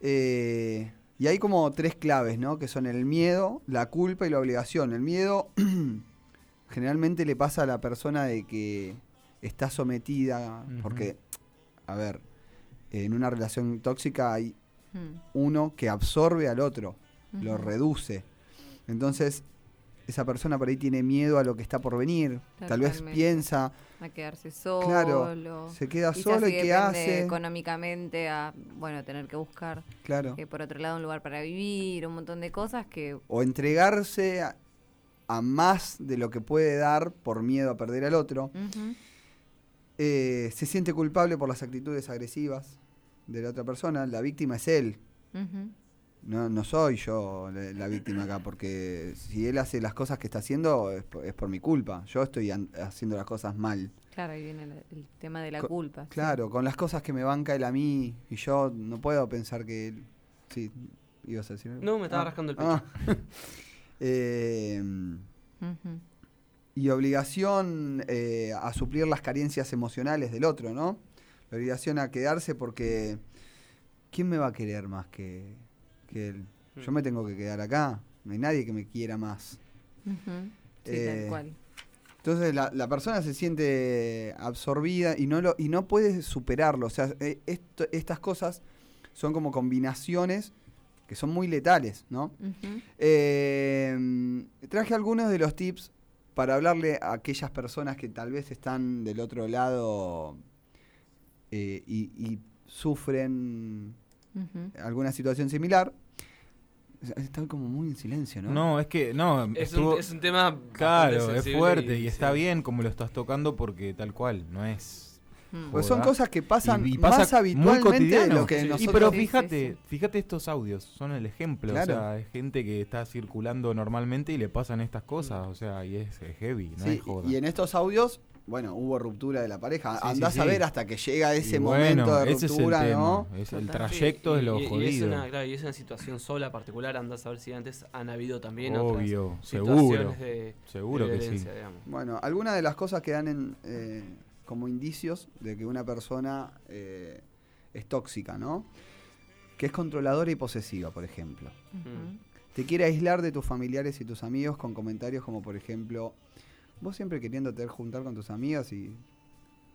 Eh, y hay como tres claves, ¿no? Que son el miedo, la culpa y la obligación. El miedo generalmente le pasa a la persona de que está sometida, porque, a ver, en una relación tóxica hay Hmm. uno que absorbe al otro, lo reduce. Entonces, esa persona por ahí tiene miedo a lo que está por venir. Tal vez piensa, A quedarse solo. Claro, se queda solo y ¿qué hace? Económicamente, a, bueno, tener que buscar, Claro. eh, por otro lado, un lugar para vivir, un montón de cosas que... o entregarse a, a más de lo que puede dar por miedo a perder al otro. Eh, se siente culpable por las actitudes agresivas de la otra persona. La víctima es él. Ujú. No, no soy yo la, la víctima acá, porque si él hace las cosas que está haciendo es por, es por mi culpa. Yo estoy an- haciendo las cosas mal. Claro, ahí viene el tema de la Co- culpa. sí. Claro, con las cosas que me banca él a mí y yo no puedo pensar que él... Sí, ibas a decir? No, me estaba Ah, rascando el pecho. ah. Eh, Ujú. y obligación eh, a suplir las carencias emocionales del otro, ¿no? La obligación a quedarse porque ¿quién me va a querer más que, él? Yo me tengo que quedar acá, no hay nadie que me quiera más. Sí, Eh, tal cual. Entonces la, la persona se siente absorbida y no, lo, y no puede superarlo. O sea, eh, esto- estas cosas son como combinaciones que son muy letales, ¿no? Eh, traje algunos de los tips para hablarle a aquellas personas que tal vez están del otro lado eh, y, y sufren alguna situación similar. Está como muy en silencio, ¿no? No, es que no, Es estuvo- un, es un tema Claro, es fuerte y, y está sí. bien como lo estás tocando porque tal cual, no es. Pues son cosas que pasan Y- y más muy habitualmente de cotidiano. lo que Sí. Y nosotros- pero Sí, sí, fíjate, sí. fíjate estos audios, son el ejemplo, Claro. o sea, es gente que está circulando normalmente y le pasan estas cosas, o sea, y es, es heavy, no Sí, es joda. y en estos audios, bueno, hubo ruptura de la pareja. Sí, Andás sí, a sí. ver hasta que llega ese Y momento bueno, de ese es el ruptura, tema, ¿no? es el trayecto de lo y, y- y es jodido. una, claro, y es una situación sola particular, andás a ver si antes han habido también Obvio, otras seguro, situaciones de, seguro de que sí. digamos. Bueno, algunas de las cosas que dan en, eh, como indicios de que una persona eh, es tóxica, ¿no? Que es controladora y posesiva, por ejemplo. Te quiere aislar de tus familiares y tus amigos con comentarios como, por ejemplo, vos siempre queriéndote juntar con tus amigos y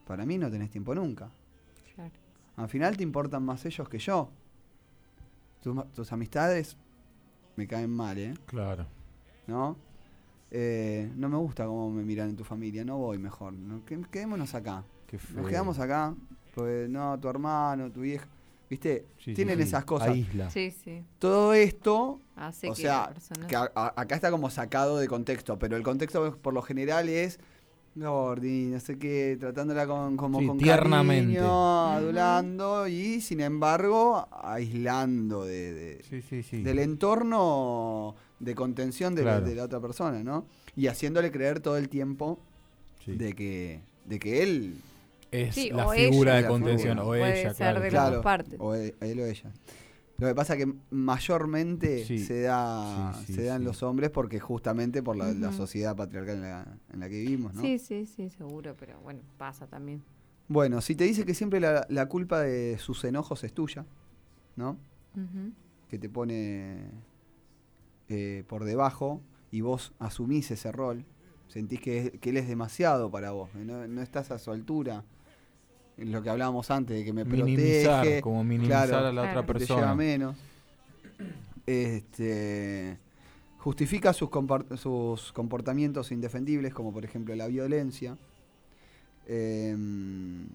para mí no tenés tiempo nunca. Claro. Al final te importan más ellos que yo. Tus, ma- tus amistades me caen mal, ¿eh? Claro. ¿No? Eh, no me gusta cómo me miran en tu familia, no voy mejor. ¿no? Qued- Quedémonos acá. Qué Nos feo. quedamos acá. Pues no, tu hermano, tu vieja. ¿Viste? Sí, Tienen sí. esas cosas. Aísla. Sí, sí. Todo esto, Hace o que sea, la persona- que a- a- acá está como sacado de contexto, pero el contexto por lo general es Gordi, no sé qué, tratándola con, como Sí, con tiernamente. cariño, adulando y sin embargo aislando de, de- Sí, sí, sí. del entorno de contención de, la, de la otra persona, ¿no? Y haciéndole creer todo el tiempo Sí. de que de que él Es Sí, la figura ella. de contención, figura. o Puede ella, ser claro. de las claro. dos partes. o e- él o ella. Lo que pasa que mayormente Sí. se da Sí, sí, se dan sí. los hombres porque justamente por la, sociedad patriarcal en la, en la que vivimos, ¿no? Sí, sí, sí, seguro, pero bueno, pasa también. Bueno, si te dice que siempre la, la culpa de sus enojos es tuya, ¿no? Que te pone eh, por debajo y vos asumís ese rol, sentís que, que él es demasiado para vos, no, no estás a su altura. Lo que hablábamos antes, de que me Minimizar, protege. como minimizar claro, a la otra te persona. lleva menos. Este, justifica sus, sus comportamientos indefendibles, como por ejemplo la violencia. Em,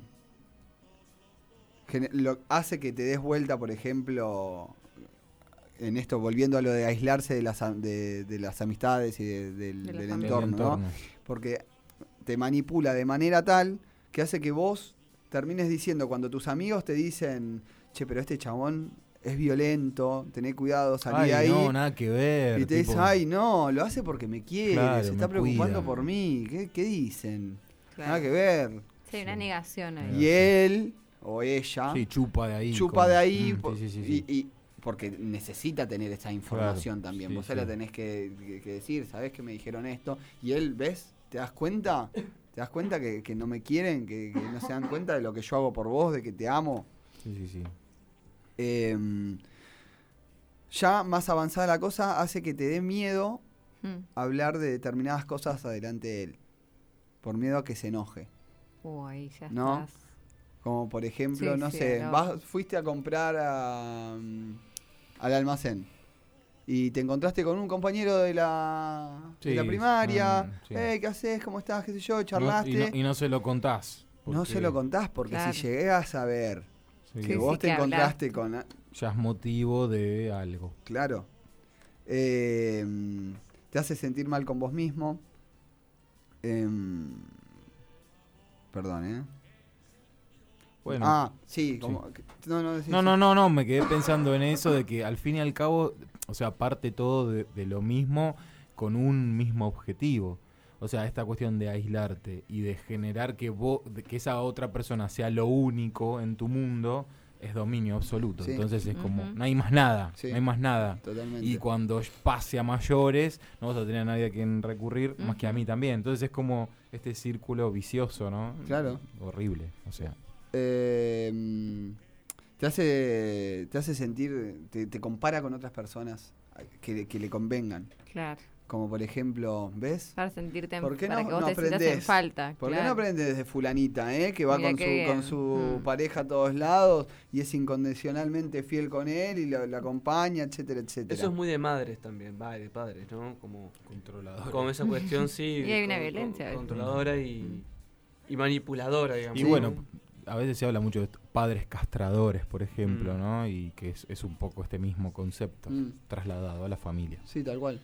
lo, hace que te des vuelta, por ejemplo, en esto, volviendo a lo de aislarse de las, de, de las amistades y de- del, entorno, Del ¿no? entorno. Porque te manipula de manera tal que hace que vos termines diciendo, cuando tus amigos te dicen, che, pero este chabón es violento, tené cuidado, salí Ay, de ahí. no, nada que ver. y te tipo, dice, ay, no, lo hace porque me quiere, Claro, se está preocupando cuida. por mí. ¿Qué, qué dicen? Claro. Nada que ver. Sí, una negación ahí. Y él o ella Sí, chupa de ahí. chupa como- de ahí Mm, por- sí, sí. Y, y- porque necesita tener esa información también. sí, Vos se la tenés que, que- que decir, ¿sabés que me dijeron esto? Y él, ¿ves? ¿Te das cuenta? ¿Te das cuenta que, que no me quieren? Que, que no se dan cuenta de lo que yo hago por vos, de que te amo? Sí, sí, sí. Em, ya más avanzada la cosa hace que te dé miedo Mm. hablar de determinadas cosas adelante de él. Por miedo a que se enoje. Uh, ahí ya ¿No? estás. Como por ejemplo, Sí, no sí, sé, no. vas, fuiste a comprar a, mm, al almacén y te encontraste con un compañero de la, de la Sí, primaria. mm, sí. "Hey, ¿qué haces? ¿Cómo estás? ¿Qué sé yo? No- ¿Charlaste? y, no, y no se lo contás. No se lo contás porque Claro. si llegas a ver Sí. que Sí, vos sí, te que encontraste con... a- Ya es motivo de algo. Claro. Eh, te hace sentir mal con vos mismo. Em, perdón, ¿eh? Bueno. ah, sí, como... No, no, sí, No, sí. no, no, no, me quedé pensando en eso de que al fin y al cabo, o sea, parte todo de, de lo mismo con un mismo objetivo. O sea, esta cuestión de aislarte y de generar que vos, que esa otra persona sea lo único en tu mundo, es dominio absoluto. Sí. Entonces es como, no hay más nada, Sí. no hay más nada. Totalmente. Y cuando pase a mayores, no vas a tener a nadie a quien recurrir, más que a mí también. Entonces es como este círculo vicioso, ¿no? Claro. Horrible, o sea. Eh, te hace te hace sentir, te, te compara con otras personas que, que le convengan. Claro. Como por ejemplo, ¿ves? Para sentirte en- ¿Por qué para no, que vos no te en falta. ¿Por qué no aprendes de fulanita, eh? Que va Mira con su, bien. con su Mm. pareja a todos lados y es incondicionalmente fiel con él y lo, lo acompaña, etcétera, etcétera. Eso es muy de madres también, va, de padres, ¿no? Como Controlador. Como esa cuestión, sí. Y hay una con- violencia con-. Controladora y, y manipuladora, digamos. Y bueno, a veces se habla mucho de padres castradores, por ejemplo, Mm. ¿no? Y que es, es un poco este mismo concepto Mm. trasladado a la familia. Sí, tal cual.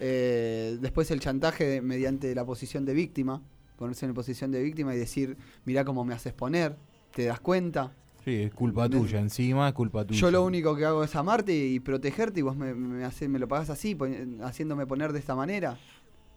Eh, después el chantaje de- mediante la posición de víctima, ponerse en posición de víctima y decir, mirá cómo me haces poner, ¿te das cuenta? Sí, es culpa tuya, encima es culpa tuya. Yo lo único que hago es amarte y protegerte y vos me, me, me lo pagás así, pon- haciéndome poner de esta manera.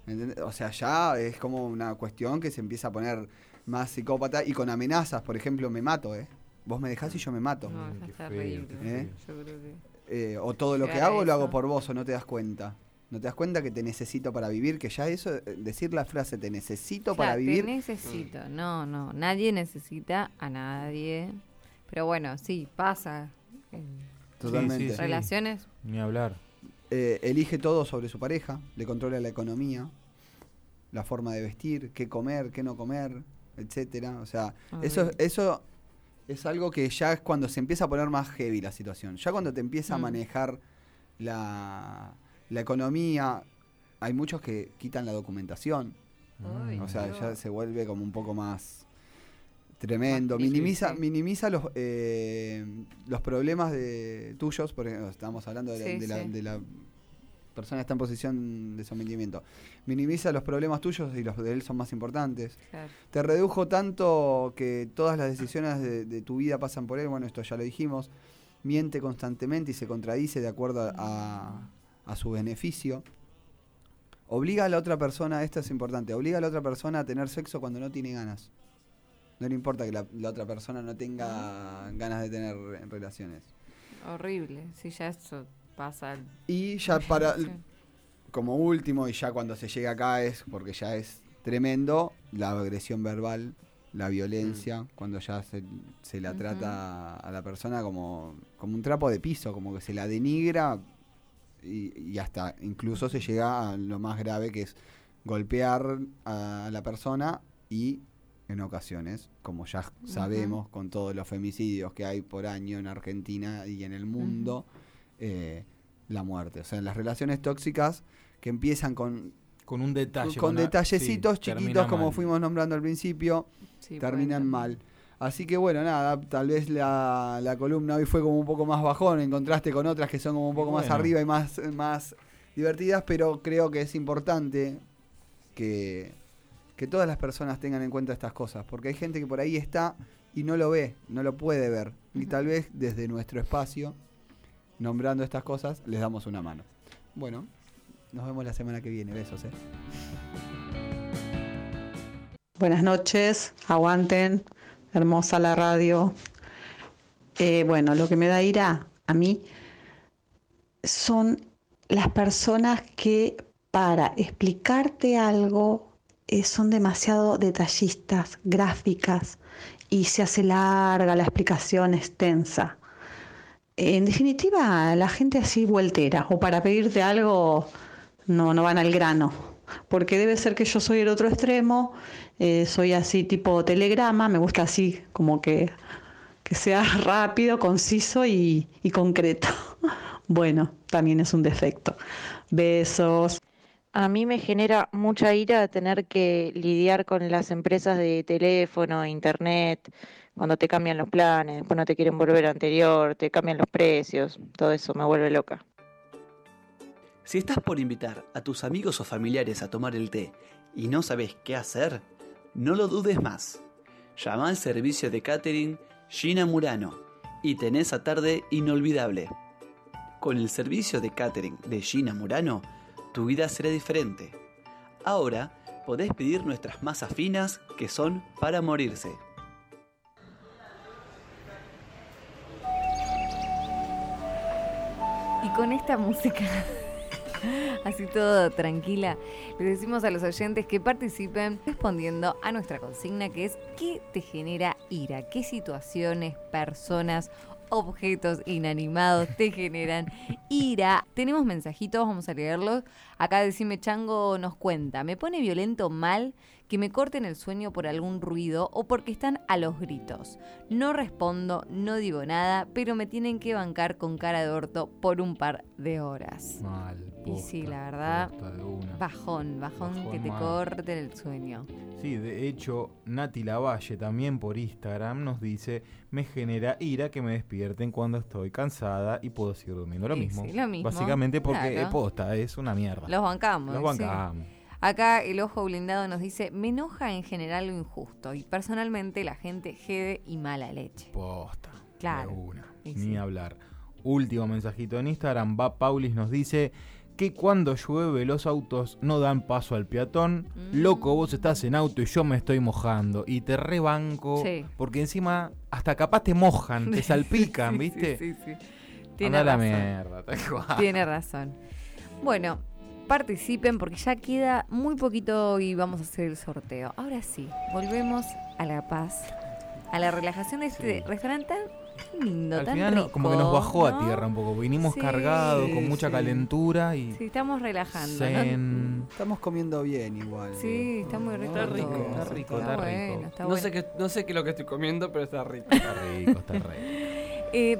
¿Entendés? O sea, ya es como una cuestión que se empieza a poner más psicópata y con amenazas. Por ejemplo, me mato, ¿eh? Vos me dejás y yo me mato. No, está feo, qué ¿Eh? Yo creo que. Eh, o todo lo que hago lo hago por vos o no te das cuenta. No te das cuenta que te necesito para vivir, que ya eso, eh, decir la frase te necesito para Claro, te vivir. necesito. No, no. Nadie necesita a nadie. Pero bueno, sí, pasa. En Totalmente. Sí, sí. relaciones. Ni hablar. Eh, elige todo sobre su pareja, le controla la economía, la forma de vestir, qué comer, qué no comer, etcétera. O sea, eso, Horrible. eso es algo que ya es cuando se empieza a poner más heavy la situación. Ya cuando te empieza a Mm. manejar la, la economía, hay muchos que quitan la documentación. Ay, O sea, ya se vuelve como un poco más tremendo. Minimiza minimiza los, eh, los problemas de tuyos, por ejemplo, estamos hablando de la, Sí, de la- sí. de la persona está en posición de sometimiento. Minimiza los problemas tuyos y los de él son más importantes. Claro. Te redujo tanto que todas las decisiones de, de tu vida pasan por él, bueno, esto ya lo dijimos. Miente constantemente y se contradice de acuerdo a, a su beneficio. Obliga a la otra persona, esto es importante, obliga a la otra persona a tener sexo cuando no tiene ganas. No le importa que la, la otra persona no tenga ganas de tener re- relaciones. Horrible. Si ya eso pasa. Y ya para, Sí. como último, y ya cuando se llega acá es, porque ya es tremendo, la agresión verbal, la violencia, cuando ya se, se la trata a la persona como, como un trapo de piso, como que se la denigra y, y hasta incluso se llega a lo más grave que es golpear a la persona y en ocasiones, como ya sabemos con todos los femicidios que hay por año en Argentina y en el mundo, eh, la muerte. O sea, las relaciones tóxicas que empiezan con, Con un detalle. con una- detallecitos sí, chiquitos, como mal. fuimos nombrando al principio, Sí, terminan mal. Así que bueno, nada, tal vez la, la columna hoy fue como un poco más bajón, en contraste con otras que son como un poco más arriba y más, más divertidas, pero creo que es importante que, que todas las personas tengan en cuenta estas cosas, porque hay gente que por ahí está y no lo ve, no lo puede ver, y tal vez desde nuestro espacio, nombrando estas cosas, les damos una mano. Bueno, nos vemos la semana que viene, besos. ¿eh? Buenas noches, aguanten, hermosa la radio. Eh, bueno, lo que me da ira a mí son las personas que para explicarte algo eh, son demasiado detallistas, gráficas y se hace larga la explicación extensa. En definitiva, la gente así vueltera o para pedirte algo no, no van al grano. Porque debe ser que yo soy el otro extremo, eh, soy así tipo telegrama, me gusta así como que, que sea rápido, conciso y, y concreto. Bueno, también es un defecto. Besos. A mí me genera mucha ira tener que lidiar con las empresas de teléfono, internet, cuando te cambian los planes, después no te quieren volver anterior, te cambian los precios, todo eso me vuelve loca. Si estás por invitar a tus amigos o familiares a tomar el té y no sabes qué hacer, no lo dudes más. Llama al servicio de catering Gina Murano y tenés esa tarde inolvidable. Con el servicio de catering de Gina Murano, tu vida será diferente. Ahora podés pedir nuestras masas finas que son para morirse. Y con esta música, así todo tranquila, les decimos a los oyentes que participen respondiendo a nuestra consigna que es ¿qué te genera ira? ¿Qué situaciones, personas objetos inanimados te generan ira. Tenemos mensajitos, vamos a leerlos. Acá Decime Chango nos cuenta, me pone violento mal que me corten el sueño por algún ruido o porque están a los gritos. No respondo, no digo nada, pero me tienen que bancar con cara de orto por un par de horas. Mal. y sí, la verdad, posta bajón, bajón, Bajón que te mal. corten el sueño. Sí, de hecho, Nati Lavalle también por Instagram nos dice, me genera ira que me despierten cuando estoy cansada y puedo seguir durmiendo. Lo Sí, mismo. sí, lo mismo, Básicamente porque claro. eh, posta, es una mierda. Los bancamos. Los sí. Acá el ojo blindado nos dice, me enoja en general lo injusto y personalmente la gente jede y mala leche. Posta. Claro. una. Ni sí. hablar. Último mensajito en Instagram, va Paulis nos dice que cuando llueve los autos no dan paso al peatón. Mm. Loco, vos estás en auto y yo me estoy mojando. Y te rebanco. Sí. Porque encima hasta capaz te mojan, te salpican, ¿viste? Sí, sí, sí. Tiene Anda a la razón. mierda, tal cual. Tiene razón. Bueno, participen porque ya queda muy poquito y vamos a hacer el sorteo. Ahora sí, volvemos a la paz, a la relajación de este restaurante tan lindo, Al tan final rico, como que nos bajó ¿no? a tierra un poco. Vinimos Sí. cargados, con Sí, mucha sí. calentura y Sí, estamos relajando. ¿no? zen. Estamos comiendo bien igual. Sí, está muy rico. Está rico, está rico, Está está bueno, rico. está No bueno. sé, qué, no sé qué es lo que estoy comiendo, pero está rico. Está rico, está rico. Eh,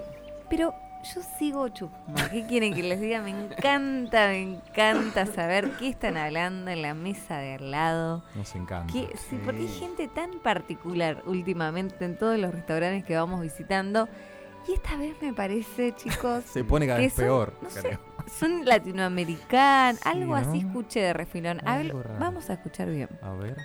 pero yo sigo chusma. ¿Qué quieren que les diga? Me encanta, me encanta saber qué están hablando en la mesa de al lado. Nos encanta. Que, sí, porque hay gente tan particular últimamente en todos los restaurantes que vamos visitando. Y esta vez me parece, chicos. Se pone cada que vez son- peor, no sé. Son latinoamericanos, algo ¿no? así escuché de refilón. A ver, Algo raro. vamos a escuchar bien. A ver.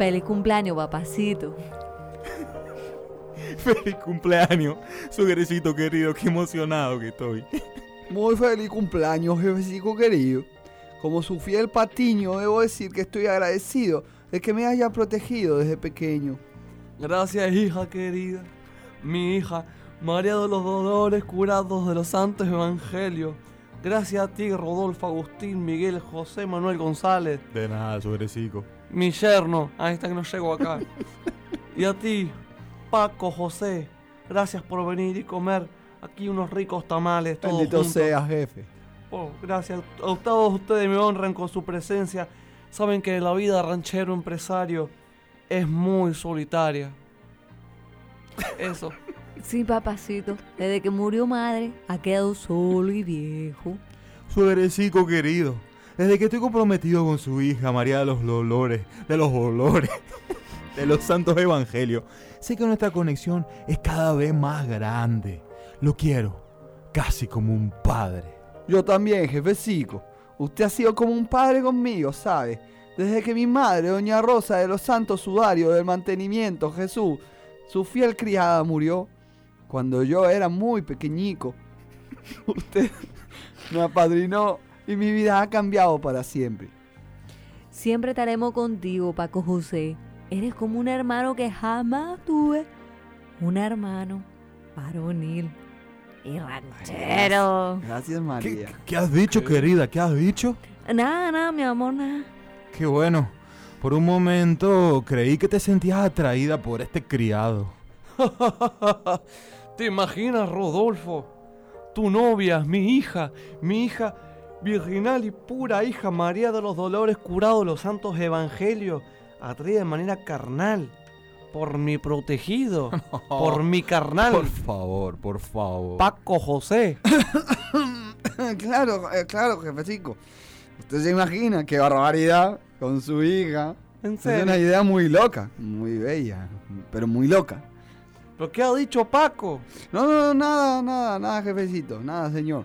Feliz cumpleaños, papacito. Feliz cumpleaños, suegrecito querido, qué emocionado que estoy. Muy feliz cumpleaños, jefecito querido. Como su fiel patiño, debo decir que estoy agradecido de que me haya protegido desde pequeño. Gracias, hija querida. Mi hija, María de los Dolores, curados de los santos evangelios. Gracias a ti, Rodolfo Agustín, Miguel, José, Manuel González. De nada, suegrecito. Mi yerno, ahí está que no llego acá. y a ti, Paco, José. Gracias por venir y comer aquí unos ricos tamales. Todos Bendito juntos. seas, jefe. Oh, gracias. A todos ustedes me honran con su presencia. Saben que la vida ranchero empresario es muy solitaria. Eso. Sí, papacito. Desde que murió madre, ha quedado solo y viejo. Suegrecito querido, desde que estoy comprometido con su hija María de los Dolores, de los Dolores, de los Santos Evangelios, sé que nuestra conexión es cada vez más grande. Lo quiero, casi como un padre. Yo también, jefecito. Usted ha sido como un padre conmigo, ¿sabe? Desde que mi madre, doña Rosa de los Santos Sudarios del Mantenimiento, Jesús, su fiel criada, murió cuando yo era muy pequeñico. Usted me apadrinó y mi vida ha cambiado para siempre. Siempre estaremos contigo, Paco José. Eres como un hermano que jamás tuve. Un hermano varonil y ranchero. Gracias, María. ¿Qué has dicho, querida? ¿Qué has dicho? Nada, nada, mi amor, nada. Qué bueno. Por un momento creí que te sentías atraída por este criado. ¿Te imaginas, Rodolfo? Tu novia, mi hija, mi hija virginal y pura hija María de los Dolores curado de los santos evangelios, atraída de manera carnal por mi protegido, por mi carnal. Por favor, por favor. Paco José. claro, eh, claro, jefecito. Usted se imagina qué barbaridad con su hija. ¿En Es serio? una idea muy loca, muy bella, pero muy loca. ¿Pero qué ha dicho Paco? No, no, no, nada, nada, nada, jefecito, nada, señor.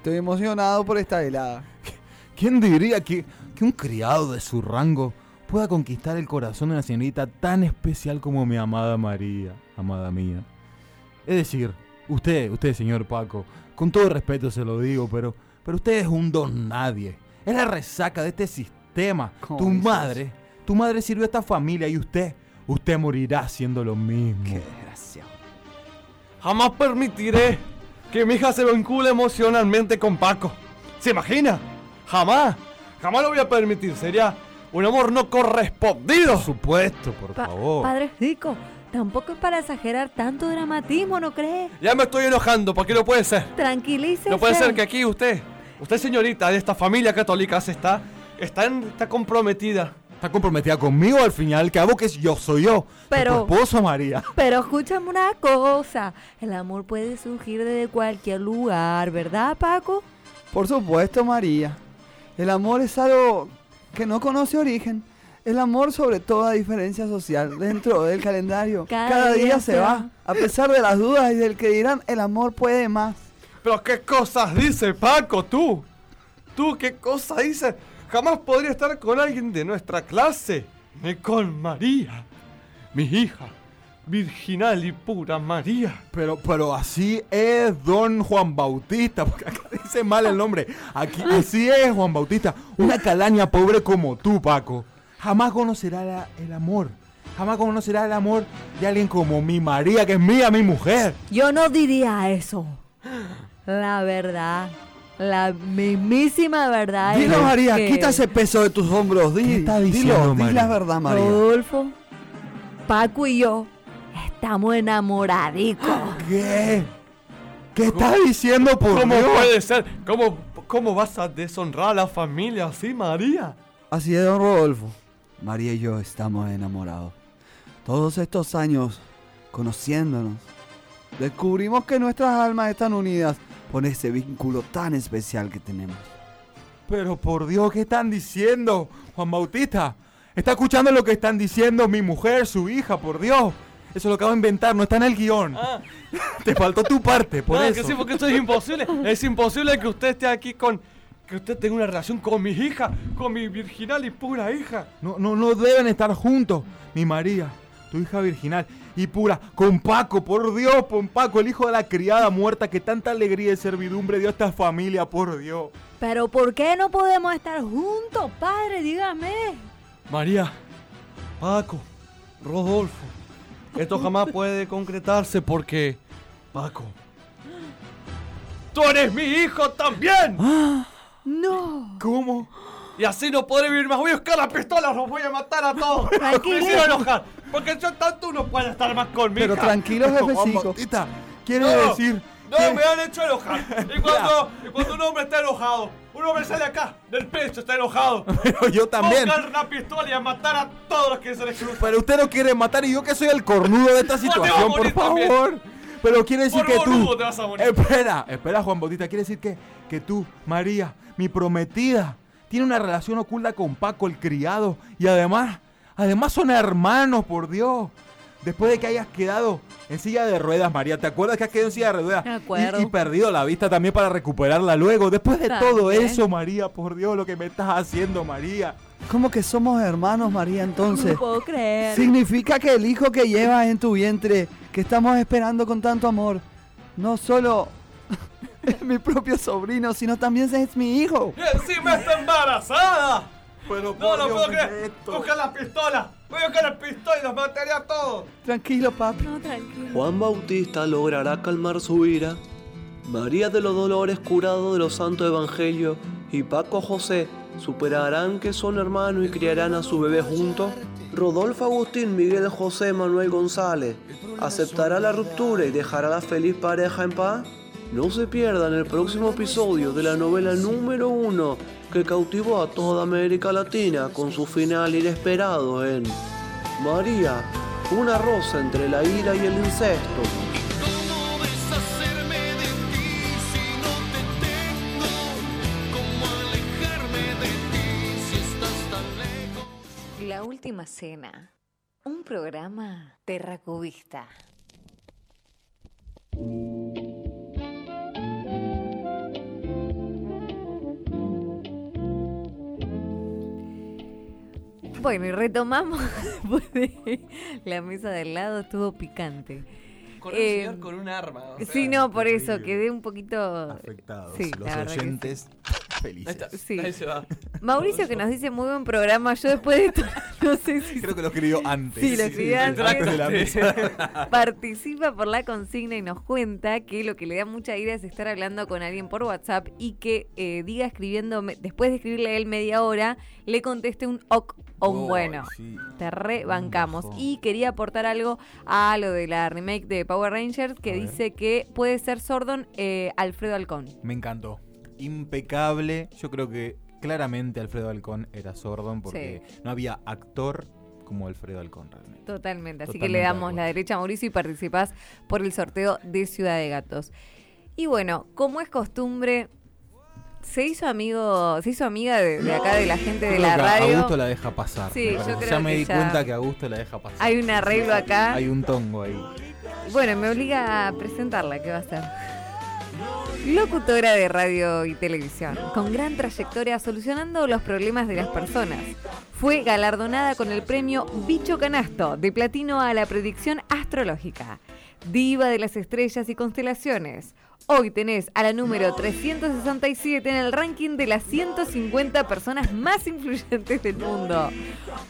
Estoy emocionado por esta helada. ¿Quién diría que, que un criado de su rango pueda conquistar el corazón de una señorita tan especial como mi amada María, amada mía? Es decir, usted, usted, señor Paco, con todo respeto se lo digo, pero, pero usted es un don nadie. Es la resaca de este sistema. ¿Cómo Tu dices? madre, tu madre sirvió a esta familia y usted, usted morirá haciendo lo mismo. desgraciado. Jamás permitiré que mi hija se vincule emocionalmente con Paco. ¿Se imagina? Jamás. Jamás lo voy a permitir. Sería un amor no correspondido. Por supuesto, por Pa- favor. Padre Rico, tampoco es para exagerar tanto dramatismo, ¿no cree? Ya me estoy enojando, porque no puede ser. Tranquilícese. No puede ser que aquí usted, usted señorita de esta familia católica, se está, está, en- está comprometida. Está comprometida conmigo al final, al cabo que yo soy yo. Pero- Tu esposo, María. Pero escúchame una cosa, el amor puede surgir desde cualquier lugar, ¿verdad, Paco? Por supuesto, María. El amor es algo que no conoce origen. El amor sobre toda diferencia social dentro del calendario. Cada Cada, día día, se se va. va. A pesar de las dudas y del que dirán, el amor puede más. Pero qué cosas dice Paco, tú. Tú, qué cosas dices. Jamás podría estar con alguien de nuestra clase. Ni con María, mi hija, virginal y pura María. Pero, pero así es Don Juan Bautista, porque acá dice mal el nombre. Aquí, así es Juan Bautista. Una calaña pobre como tú, Paco. Jamás conocerá la- el amor. Jamás conocerá el amor de alguien como mi María, que es mía, mi mujer. Yo no diría eso. La verdad, la mismísima verdad Dilo, es María, que- quita ese peso de tus hombros. Di, está dilo, diciendo, di María? la verdad, María. Rodolfo, Paco y yo estamos enamoradicos. ¿Qué? ¿Qué estás diciendo por ¿Cómo Dios? puede ser? ¿Cómo, ¿Cómo vas a deshonrar a la familia así, María? Así es, don Rodolfo. María y yo estamos enamorados. Todos estos años conociéndonos, descubrimos que nuestras almas están unidas por ese vínculo tan especial que tenemos. Pero por Dios, ¿qué están diciendo, Juan Bautista? ¿Está escuchando lo que están diciendo mi mujer, su hija, por Dios? Eso lo acabo de inventar, no está en el guion. Ah, Te faltó tu parte, por ah, eso. que sí, porque esto es imposible. Es imposible que usted esté aquí con... Que usted tenga una relación con mi hija, con mi virginal y pura hija. No, no, no deben estar juntos. Mi María, tu hija virginal y pura, con Paco, por Dios, con Paco, el hijo de la criada muerta que tanta alegría y servidumbre dio a esta familia, por Dios. Pero ¿por qué no podemos estar juntos, padre? Dígame. María, Paco, Rodolfo, esto jamás puede concretarse porque... Paco, tú eres mi hijo también. No. ¿Cómo? Y así no podré vivir más. Voy a buscar la pistola, los voy a matar a todos. Tranquilo. Me enojar. Porque yo tanto no puedo estar más con mi Pero tranquilo. Bautista, quiere No, decir... No, que- me han hecho enojar. Y cuando, y cuando un hombre está enojado, un hombre sale acá, del pecho, está enojado. Pero yo también. Buscar una pistola y a matar a todos los que se les cruzan. Pero usted no quiere matar y yo que soy el cornudo de esta situación, por morir también. favor. Pero quiere decir Por que tú... te vas a morir. Espera, espera Juan Bautista, quiere decir que, que tú, María, mi prometida, tiene una relación oculta con Paco, el criado, y además, además son hermanos, por Dios. Después de que hayas quedado en silla de ruedas, María, ¿te acuerdas que has quedado en silla de ruedas? Me acuerdo. Y, y perdido la vista también para recuperarla luego. Después de todo eso, María, por Dios, lo que me estás haciendo, María. ¿Cómo que somos hermanos, María, entonces? No puedo creer. Significa que el hijo que llevas en tu vientre, que estamos esperando con tanto amor, no solo es mi propio sobrino, sino también es mi hijo. Y encima está embarazada. Pero No lo Dios, puedo ¿qué creer. Busca la pistola. Voy a buscar la pistola y los mataré a todos. Tranquilo, papi. No, tranquilo. Juan Bautista logrará calmar su ira. María de los Dolores curado de los santos evangelios y Paco José ¿Superarán que son hermanos y criarán a su bebé juntos? Rodolfo Agustín Miguel José Manuel González, ¿aceptará la ruptura y dejará a la feliz pareja en paz? No se pierdan el próximo episodio de la novela número uno que cautivó a toda América Latina con su final inesperado en María, una rosa entre la ira y el incesto. La última cena. Un programa terracubista. Bueno, y retomamos después de la mesa del lado, estuvo picante. Con un Eh, señor con un arma. o sea, sí, no, por eso horrible. quedé un poquito Afectados. Sí, Los oyentes Ahí felices. está, Sí. ahí se va. Mauricio que nos dice muy buen programa. Yo después de esto no sé si Creo que lo escribió antes. Sí, lo escribió antes. de la mesa. participa por la consigna y nos cuenta que lo que le da mucha ira es estar hablando con alguien por WhatsApp y que eh, diga escribiendo, después de escribirle a él media hora, le conteste un ok o un bueno. sí. Te rebancamos. Y quería aportar algo a lo de la remake de Power Rangers que A ver. dice que puede ser Sordon eh, Alfredo Halcón. Me encantó. Impecable. Yo creo que claramente Alfredo Halcón era Sordon porque no había actor como Alfredo Halcón realmente. Totalmente. Así que le damos la derecha a Mauricio y participás por el sorteo de Ciudad de Gatos. Y bueno, como es costumbre, se hizo amigo, se hizo amiga de, de acá de la gente de la que radio. Augusto la deja pasar. Sí, me yo creo ya me di ya- cuenta que Augusto la deja pasar. Hay un arreglo acá. Hay un tongo ahí. Bueno, me obliga a presentarla, ¿qué va a ser? Locutora de radio y televisión, con gran trayectoria solucionando los problemas de las personas. Fue galardonada con el premio Bicho Canasto de platino a la predicción astrológica. Diva de las estrellas y constelaciones. Hoy tenés a la número 367 en el ranking de las 150 personas más influyentes del mundo.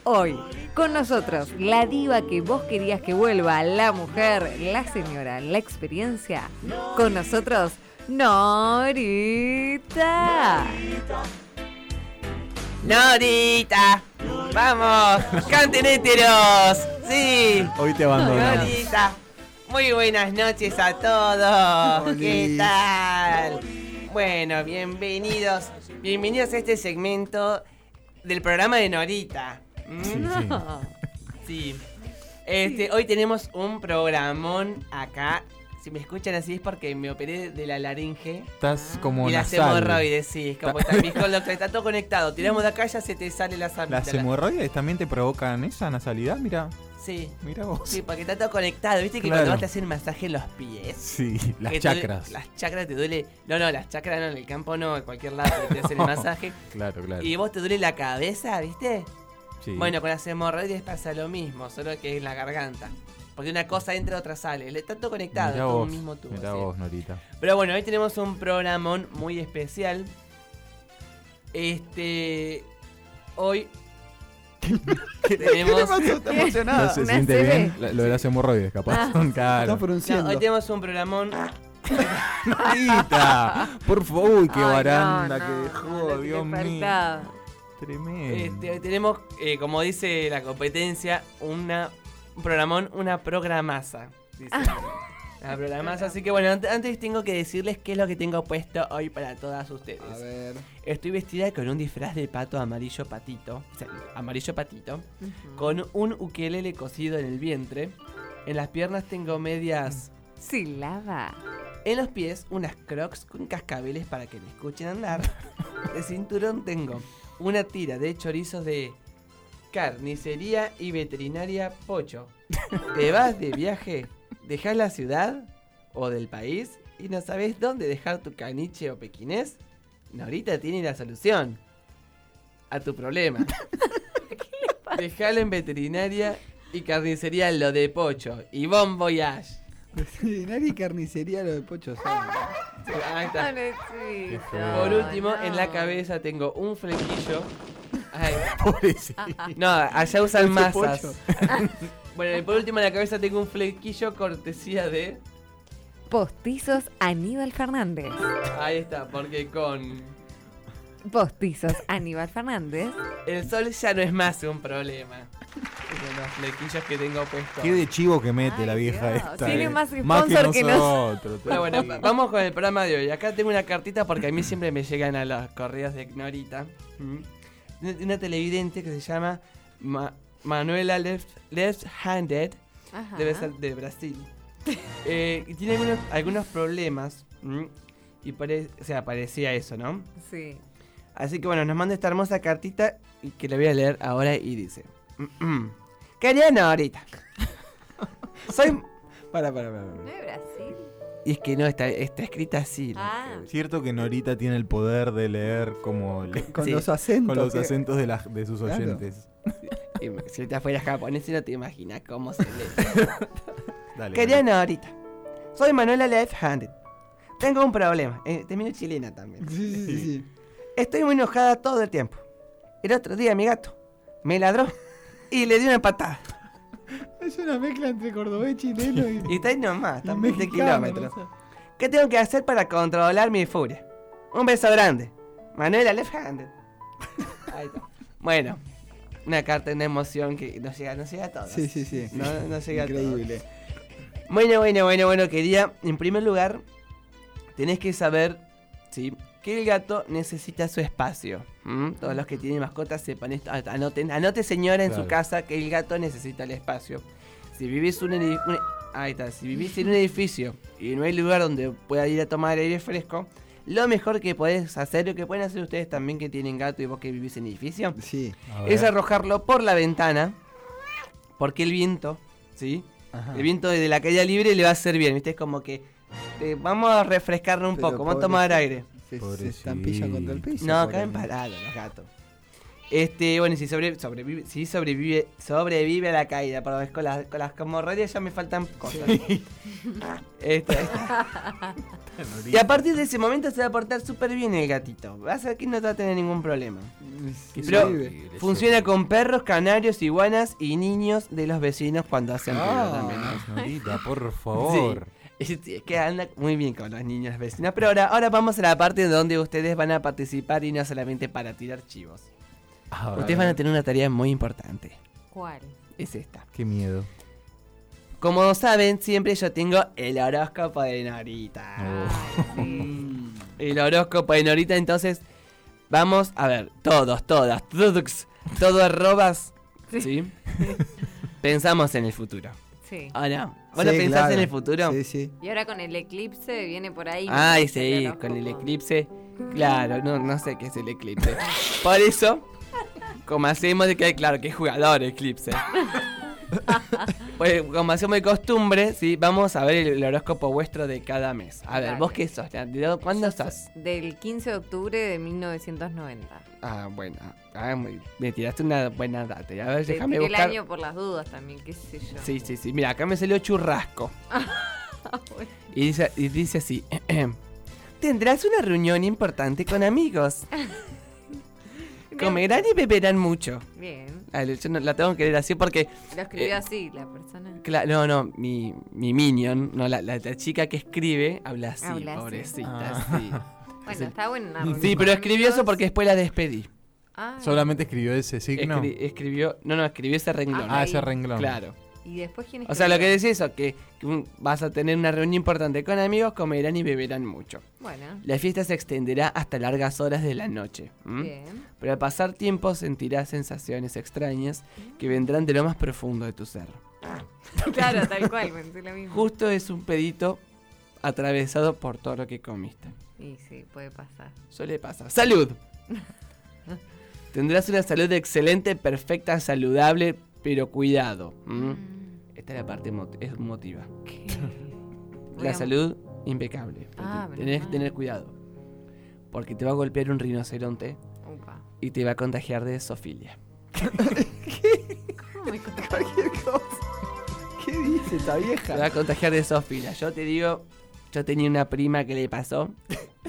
Hoy, con nosotros, la diva que vos querías que vuelva, la mujer, la señora, la experiencia. Con nosotros, Norita. Norita, vamos, canten héteros, sí. Hoy te abandonamos. Norita, muy buenas noches a todos. ¿Qué tal? Bueno, bienvenidos, bienvenidos a este segmento del programa de Norita. ¿Mm? No. Sí. Este, hoy tenemos un programón acá. Si me escuchan así es porque me operé de la laringe. Estás como y las nasal. hemorroides, sí, es como está, está todo conectado. Tiramos de acá ya se te sale la sal- ¿Las de la- hemorroides también te provocan esa nasalidad? Mira, Sí. mira vos. Sí, porque está todo conectado. ¿Viste que Claro. cuando vas a hacer masaje en los pies? Sí, las te duele- chakras. las chakras te duele. No, no, las chakras no, en el campo no, en cualquier lado te hacen el masaje. Claro, claro. Y vos te duele la cabeza, ¿viste? Sí. Bueno, con las hemorroides pasa lo mismo, solo que en la garganta. Porque una cosa entra, otra sale. Está todo conectado, Mirá todo vos, mismo tubo. mirá sí. vos, Norita. Pero bueno, hoy tenemos un programón muy especial. Este. Hoy. Tenemos. ¿No se siente bien? La- Lo de las hemorroides, capaz. Ah. claro. No, hoy tenemos un programón. Norita, por favor, uy, qué Ay, no, baranda no, que no, dejó, lo que Dios mío. faltaba. Tremendo. Este, hoy tenemos, eh, como dice la competencia, una, un programón, una programaza. Dice. Una programaza. Así que bueno, ant- antes tengo que decirles qué es lo que tengo puesto hoy para todas ustedes. A ver. Estoy vestida con un disfraz de pato amarillo patito. O sea, amarillo patito. Con un ukelele cosido en el vientre. En las piernas tengo medias. Silaba. En los pies, unas crocs con cascabeles para que me escuchen andar. De cinturón tengo una tira de chorizos de carnicería y veterinaria Pocho. ¿Te vas de viaje? ¿Dejas la ciudad o del país y no sabes dónde dejar tu caniche o pequinés? Norita tiene la solución a tu problema. Dejalo en veterinaria y carnicería lo de Pocho. Y bon voyage. Veterinaria y carnicería lo de Pocho Sáenz. Ahí está. Por último, en la cabeza tengo un flequillo. Ay. Pobrecito. No, allá usan masas. bueno, y por último en la cabeza tengo un flequillo cortesía de. Postizos Aníbal Fernández. Ahí está, porque con. postizos Aníbal Fernández. El sol ya no es más un problema. Con los flequillos que tengo puestos. Qué de chivo que mete la vieja Dios, esta. tiene eh. más que sponsor que nos- nosotros. Pero bueno, va- vamos con el programa de hoy. Acá tengo una cartita porque a mí siempre me llegan a los correos de Norita. ¿Mm? Una, una televidente que se llama Ma- Manuela Left, Left Handed. Ajá. Debe ser de Brasil. Eh, y tiene algunos, algunos problemas. ¿m? Y pare- o sea, parecía eso, ¿no? Sí. Así que bueno, nos manda esta hermosa cartita y que la voy a leer ahora y dice: Querida Norita, soy. Para, para, para. ¿No es Brasil? Y es que no, está, está escrita así. Ah. Cierto que Norita tiene el poder de leer como le- Con los acentos, con los acentos de, las- de sus Claro. oyentes. Y Si te fuera japonés, no te imaginas cómo se lee. Dale. Norita, soy Manuela Left Handed. Tengo un problema. Eh, termino chilena también. Sí, sí, sí, sí. Estoy muy enojada todo el tiempo. El otro día mi gato me ladró y le di una patada. Es una mezcla entre cordobés chileno y. Y está ahí nomás, está a Y 20 mexicano, kilómetros. no sé. ¿Qué tengo que hacer para controlar mi furia? Un beso grande. Manuela Left Handed. Ahí está. Bueno, una carta, una emoción que nos llega, nos llega a todos. Sí, sí, sí. No, no llega a todos. Increíble. Bueno, bueno, bueno, bueno, quería, en primer lugar, tenés que saber, ¿sí? Que el gato necesita su espacio. ¿m? Todos los que tienen mascotas sepan esto. Anoten, anote señora en su casa que el gato necesita el espacio. Si vivís un, un- ahí está, si vivís en un edificio y no hay lugar donde pueda ir a tomar aire fresco, lo mejor que podés hacer, lo que pueden hacer ustedes también que tienen gato y vos que vivís en edificio, Sí. Es arrojarlo por la ventana, porque el viento, ¿sí? Ajá. El viento de la caída libre le va a hacer bien, ¿viste? Es como que eh, vamos a refrescarnos un Pero poco, vamos a tomar aire. Se, estampillan contra el piso. No, caen parados los gatos. Este, bueno, si sobre- sobrevive, si sobrevive, sobrevive a la caída, perdón, es con las, con las hemorroides ya me faltan cosas. Este, está. y a partir de ese momento se va a portar súper bien el gatito. Vas a que no va a tener ningún problema. Sí, Pero sobrevive. funciona con perros, canarios, iguanas y niños de los vecinos cuando hacen ruido Ah. también. Por favor. Sí, es- es que anda muy bien con los niños vecinos. Pero ahora, ahora vamos a la parte donde ustedes van a participar y no solamente para tirar chivos. Ustedes van a tener una tarea muy importante. ¿Cuál? Es esta. Qué miedo. Como saben, siempre yo tengo el horóscopo de Norita. Oh. Mm, El horóscopo de Norita, entonces vamos a ver, todos, todas, todos, todo arrobas, ¿sí? Pensamos en el futuro. Sí. ¿O no? ¿Vos no Sí, pensás claro. en el futuro? Sí, sí. Y ahora con el eclipse viene por ahí. Ay, sí, el con el eclipse. Claro, no, no sé qué es el eclipse. Por eso, como hacemos de que, claro, que es jugador eclipse. Pues como hacemos de costumbre, sí, vamos a ver el, el horóscopo vuestro de cada mes. A ver, Dale. ¿vos qué sos? ¿De ¿Cuándo sos? Del 15 de octubre de 1990. Ah, bueno. Ah, muy- me tiraste una buena data. A ver, Te déjame tiré el buscar. año por las dudas también, qué sé yo. Sí, sí, sí. Mira, acá me salió churrasco. Bueno. Y dice, y dice así. Tendrás una reunión importante con amigos. Comerán y beberán mucho. Bien. Ah, yo no- la tengo que leer así porque... Lo escribió eh, así la persona. cla- no, no, mi, mi minion, no, la, la- la chica que escribe habla así, Habla así. pobrecita, Ah. sí. Bueno, está bueno. Sí, pero escribió eso porque después la despedí. Ah, Solamente escribió ese signo. Escri- escribió, no, no, escribió ese renglón. Ah, ese renglón. Claro. ¿Y después quién O sea, lo que escribió? decía eso, que, vas a tener una reunión importante con amigos, comerán y beberán mucho. Bueno, La fiesta se extenderá hasta largas horas de la noche. ¿m? bien. Pero al pasar tiempo sentirás sensaciones extrañas que vendrán de lo más profundo de tu ser. Claro, tal cual, pensé lo mismo. Justo es un pedito atravesado por todo lo que comiste. Y sí, puede pasar. Suele pasar. ¡Salud! Tendrás una salud excelente, perfecta, saludable, pero cuidado. ¿m? Esta es la parte es emotiva. Voy La salud impecable. Ah, tenés que tener cuidado. Porque te va a golpear un rinoceronte y te va a contagiar de zoofilia. ¿Cómo me? Cualquier cosa. ¿Qué dice esta Te va vieja? a contagiar de zoofilia. Yo te digo, yo tenía una prima que le pasó,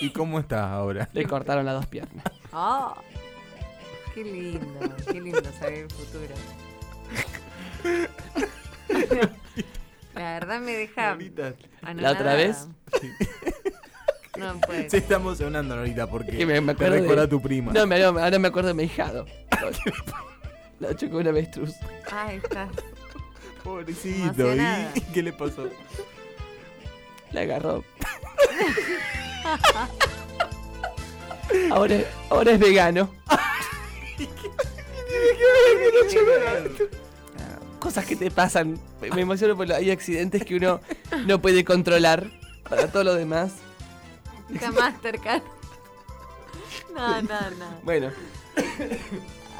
¿Y cómo estás ahora? le cortaron las dos piernas. Oh, qué lindo, qué lindo saber el futuro. La verdad me deja. ¿La otra vez? No puede. Se está emocionando ahorita porque Que me, me te acuerdo recuerda de- a tu prima. No, me- ahora me acuerdo de mi hijado. Lo chocó una avestruz. Ay, estás. Pobrecito. ¿y qué le pasó? La agarró. Ahora, ahora es vegano. Cosas que te pasan. Me- Me emociono porque hay accidentes que uno no puede controlar. Para todo lo demás. Está Mastercard. No, no, no. Bueno.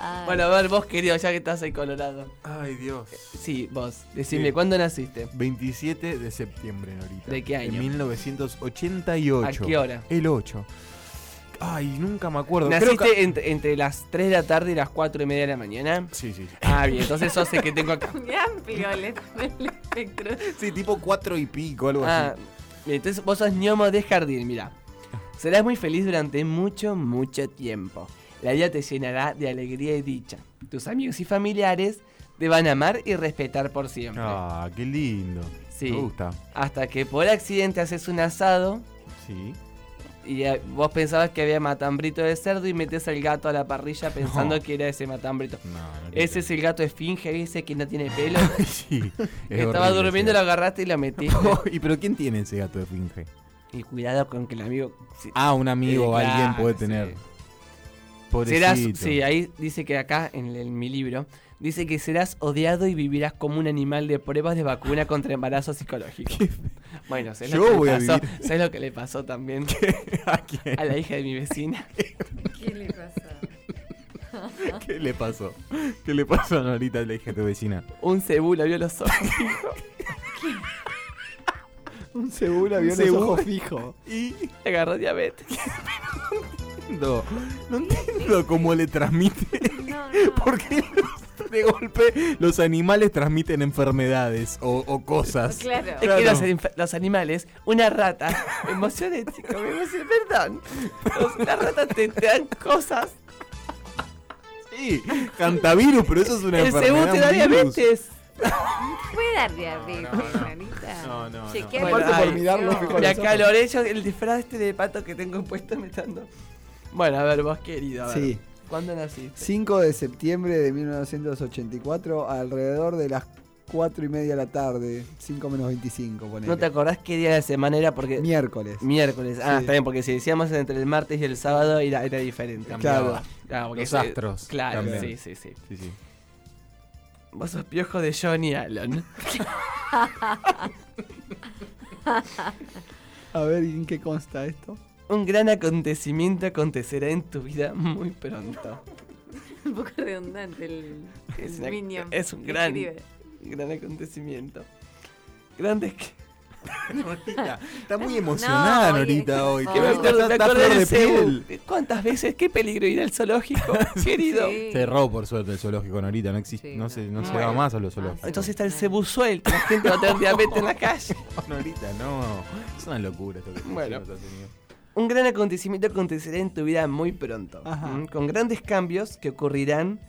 Ay. Bueno, a ver, vos querido, ya que estás ahí colorado. Ay, Dios. Sí, vos. Decime, Sí. ¿cuándo naciste? 27 de septiembre, Norita. ¿De qué año? En 1988. ¿A qué hora? El 8. Ay, nunca me acuerdo. Creo ¿Naciste que- entre, entre las 3 de la tarde y las 4 y media de la mañana? Sí, sí. Ah, bien, entonces eso hace que tengo acá. Muy amplio el, el espectro. Sí, tipo 4 y pico, algo Ah, así. bien, entonces vos sos ñomo de jardín, mira. Serás muy feliz durante mucho, mucho tiempo. La vida te llenará de alegría y dicha. Tus amigos y familiares te van a amar y respetar por siempre. Ah, qué lindo. Sí. Me gusta. Hasta que por accidente haces un asado Sí. Y vos pensabas que había matambrito de cerdo y metes al gato a la parrilla pensando No. que era ese matambrito. No, no Ese es el gato esfinge, ese que no tiene pelo. Sí. es Estaba horrible durmiendo, lo agarraste y lo metiste. ¿Y pero quién tiene ese gato de finge? y cuidado con que el amigo... si- Ah, un amigo o Eh, alguien claro, puede sí. tener. Serás, Pobrecito. sí, ahí dice que acá en, el- mi libro dice que serás odiado y vivirás como un animal de pruebas de vacuna contra embarazo psicológico. Bueno, ¿sabes Yo lo que le voy a pasó? vivir. ¿Sabes lo que le pasó también ¿A quién? a la hija de mi vecina? ¿Qué le pasó? ¿Qué le pasó? ¿Qué le pasó a Norita, le dije a tu vecina? Un cebú le vio los ojos. Un cebula vio los cebú. ojos fijos. y le agarró diabetes. No, no entiendo cómo le transmite. No, no. ¿Por qué los- de golpe los animales transmiten enfermedades o, o cosas? Claro. Es que los, inf- los animales, una rata, me emocioné, chico, me emocioné, perdón. Los- las ratas te, te dan cosas. Sí, cantavirus, pero eso es una El enfermedad. cebú te da diabetes. ¿Puede dar diabetes? No, no, no. Chequea Bueno, la ay, por mirarlo, ojos. acaloré yo el disfraz este de pato que tengo puesto me está dando- Bueno, a ver, vos querido, a ver. Sí. ¿Cuándo naciste? 5 de septiembre de 1984, alrededor de las 4 y media de la tarde, 5 menos 25, ponele. ¿No te acordás qué día de semana era? Porque Miércoles. miércoles. Ah, Sí. está bien, porque si decíamos entre el martes y el sábado era, era diferente. Claro. Claro, porque Los se- astros Claro, sí, sí, sí. Sí, sí. Vos sos piojo de Johnny Allen. A ver, ¿y ¿en qué consta esto? Un gran acontecimiento acontecerá en tu vida muy pronto. Un poco redundante el, Es, el una- Minion es un gran, gran acontecimiento. Grandes que... Norita, está muy emocionada No, Norita hoy. Que Está- está flor de piel. ¿Cuántas veces? ¿Qué peligro ir al zoológico, querido? Sí. Cerró por suerte el zoológico Norita, no existe, Sí, no, no. se, no se Bueno. va más a los zoológicos. Entonces está el cebú suelto, la gente va a tener diabetes en la calle. Norita, no, es una locura esto que Bueno. nos ha tenido. Un gran acontecimiento acontecerá en tu vida muy pronto. Ajá. ¿m? Con grandes cambios que ocurrirán,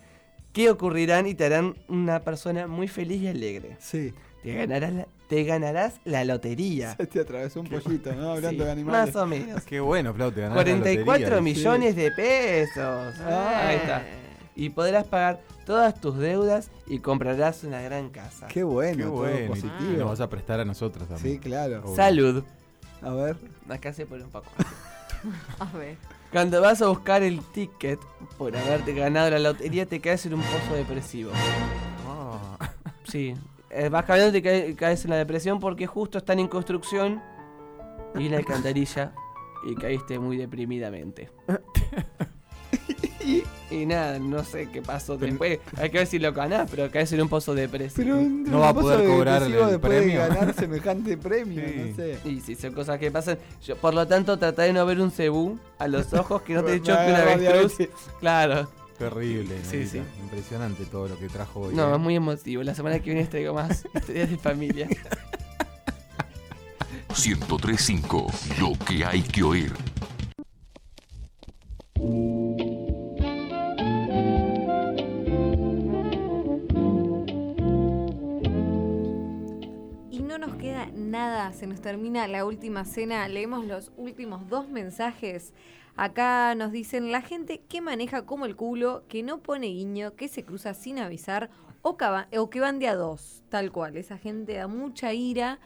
que ocurrirán y te harán una persona muy feliz y alegre. Sí. Te ganarás la, te ganarás la lotería. Se te atravesó un pollito, ¿no? Hablando Sí, de animales. más o menos. Qué bueno, Flau, te ganaste la 44 lotería. millones de pesos. Ah. Ahí está. Y podrás pagar todas tus deudas y comprarás una gran casa. Qué bueno, Qué todo bueno, y positivo. nos vas a prestar a nosotros también. Sí, claro. Obvio. Salud. A ver. Acá se pone un poco. A ver. Cuando vas a buscar el ticket por haberte ganado la lotería, te caes en un pozo depresivo. Ah. Sí. Eh, vas caminando y te cae- caes en la depresión porque justo están en construcción y la alcantarilla y caíste muy deprimidamente. y, y nada, no sé qué pasó después. Hay que ver si lo ganás, pero caes en un pozo depresivo. Pero No va a poder cobrar el- después premio. de ganar semejante premio, Sí. no sé. Y si son cosas que pasan. Yo, por lo tanto, trata de no ver un cebú a los ojos que no te Me choque una agarra avestruz. Claro. Terrible, Sí, sí. Impresionante todo lo que trajo hoy. No, ¿eh? es muy emotivo. La semana que viene les traigo más historias de familia. 1035, lo que hay que oír. Nada, se nos termina la última cena, leemos los últimos dos mensajes. Acá nos dicen la gente que maneja como el culo, que no pone guiño, que se cruza sin avisar o, o que van de a dos, tal cual. Esa gente da mucha ira.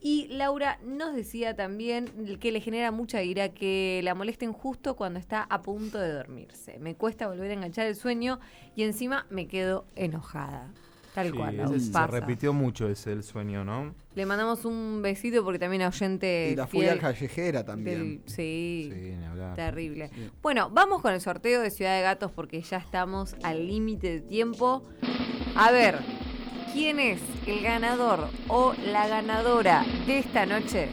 Y Laura nos decía también que le genera mucha ira que la molesten justo cuando está a punto de dormirse. Me cuesta volver a enganchar el sueño y encima me quedo enojada. Tal Sí, cual, se pasa. repitió mucho ese el sueño, ¿no? Le mandamos un besito porque también oyente Y la fiel furia callejera también. del- sí, Sí, ni hablar. terrible. Bueno, vamos con el sorteo de Ciudad de Gatos porque ya estamos al límite de tiempo. A ver, ¿quién es el ganador o la ganadora de esta noche?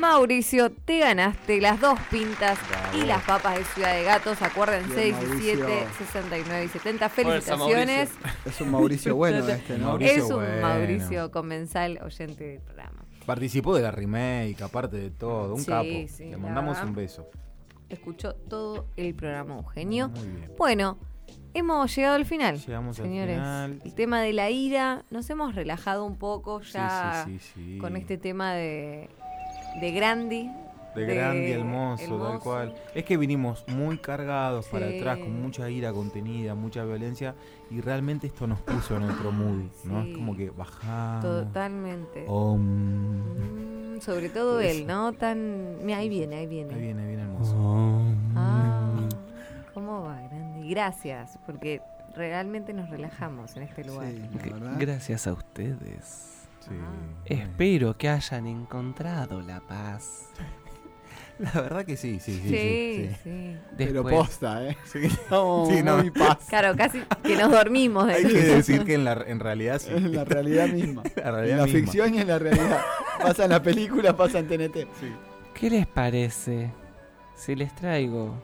Mauricio, te ganaste las dos pintas y las papas de Ciudad de Gatos. Acuérdense, Bien, 17, Mauricio. 69 y 70. Fuerza, Felicitaciones. Es un Mauricio bueno este, ¿no? es un bueno. Mauricio Comensal, oyente del programa. Participó de la remake, aparte de todo, un Sí, capo. sí, Le mandamos un beso. Escuchó todo el programa Eugenio. Muy bien. Bueno, hemos llegado al final. Llegamos al señores. final. El tema de la ira, nos hemos relajado un poco ya sí, sí, sí. con este tema de, de Grandi. De grande, hermoso, tal cual. Es que vinimos muy cargados para Sí. atrás, con mucha ira contenida, mucha violencia, y realmente esto nos puso en otro mood, ¿no? Sí. Es como que bajamos. Totalmente. Om. Mm, sobre todo Eso. él, ¿no? Tan. Mira, ahí viene, ahí viene. Ahí viene, ahí viene hermoso. Ah, ¿cómo va, Grandi? Gracias, porque realmente nos relajamos en este lugar. Gracias a ustedes. Sí. Espero que hayan encontrado la paz. La verdad que sí, sí, sí. Sí, sí, sí. Pero Después- posta, ¿eh? Sí. No, Sí, no. muy paz. Claro, casi que nos dormimos. de Hay que decir que en, la, en realidad sí. En la realidad misma. La en la misma. ficción y en la realidad. Pasa en la película, pasa en TNT. ¿Qué les parece si les traigo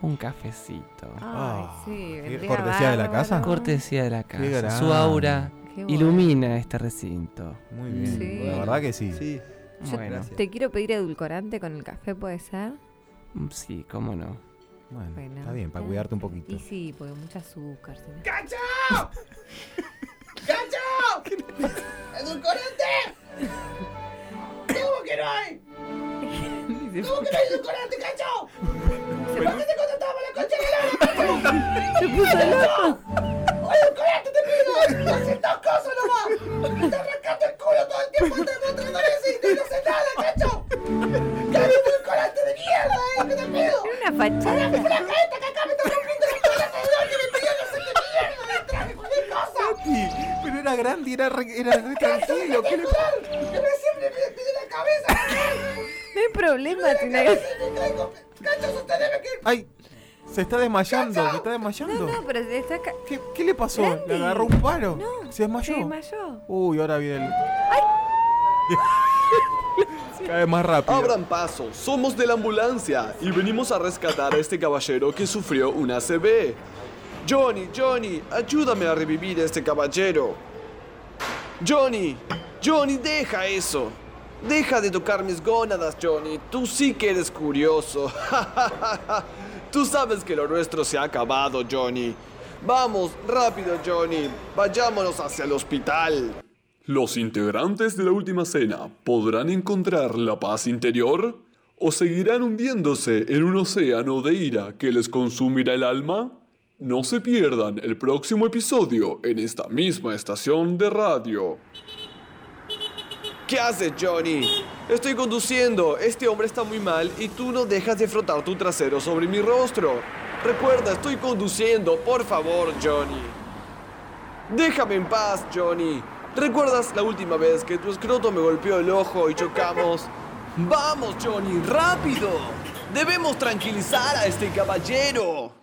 un cafecito? Ay, Ah, sí, ¿qué- vendría cortesía de la casa? Cortesía de la casa. Su aura bueno. ilumina este recinto. Muy bien. Sí. La verdad que sí. Sí. Yo Bueno, te quiero pedir edulcorante con el café, ¿puede ser? mm, sí, cómo no. Bueno, Bueno, está bien, para cuidarte un poquito. Y sí, porque mucha azúcar. si no. ¡Cacho! ¡Cacho! ¡Edulcorante! ¿Cómo que no hay? ¿Cómo que no hay edulcorante, cacho? ¿Se por qué te contratamos la concha de la Se puso loco. ¡Edulcorante te pido! ¡Haces dos cosas nomás! ¡Me estás arrancando el culo todo el tiempo tratando de decirte y no haces nada, cacho! ¡Cállate edulcorante de mierda, eh! ¿Qué te pido? Era una fachada. ¡Ahora flaca esta que acá me está rompiendo la plata de que me pidió no sé qué mierda! ¡Le traje cualquier cosa! Pero era grande, era re, era re tranquilo. ¿qué le. ¡Que me siempre me pide la cabeza! No hay problema. hay- ¡Cacho, sosteneme que... ¡Ay! Se está desmayando, se está desmayando. No, no, pero se está. ca- ¿Qué, qué le pasó? ¿Le agarró un paro? No, ¿Se desmayó? Se desmayó. Uy, ahora viene el. Cae más rápido. Abran paso, somos de la ambulancia y venimos a rescatar a este caballero que sufrió una ACV. Johnny, Johnny, ayúdame a revivir a este caballero. Johnny, Johnny, deja eso. Deja de tocar mis gónadas, Johnny. Tú sí que eres curioso. Tú sabes que lo nuestro se ha acabado, Johnny. Vamos, rápido, Johnny. Vayámonos hacia el hospital. ¿Los integrantes de la última cena podrán encontrar la paz interior? ¿O seguirán hundiéndose en un océano de ira que les consumirá el alma? No se pierdan el próximo episodio en esta misma estación de radio. ¿Qué haces, Johnny? Estoy conduciendo. Este hombre está muy mal y tú no dejas de frotar tu trasero sobre mi rostro. Recuerda, estoy conduciendo. Por favor, Johnny. Déjame en paz, Johnny. ¿Recuerdas la última vez que tu escroto me golpeó el ojo y chocamos? Vamos, Johnny, rápido. Debemos tranquilizar a este caballero.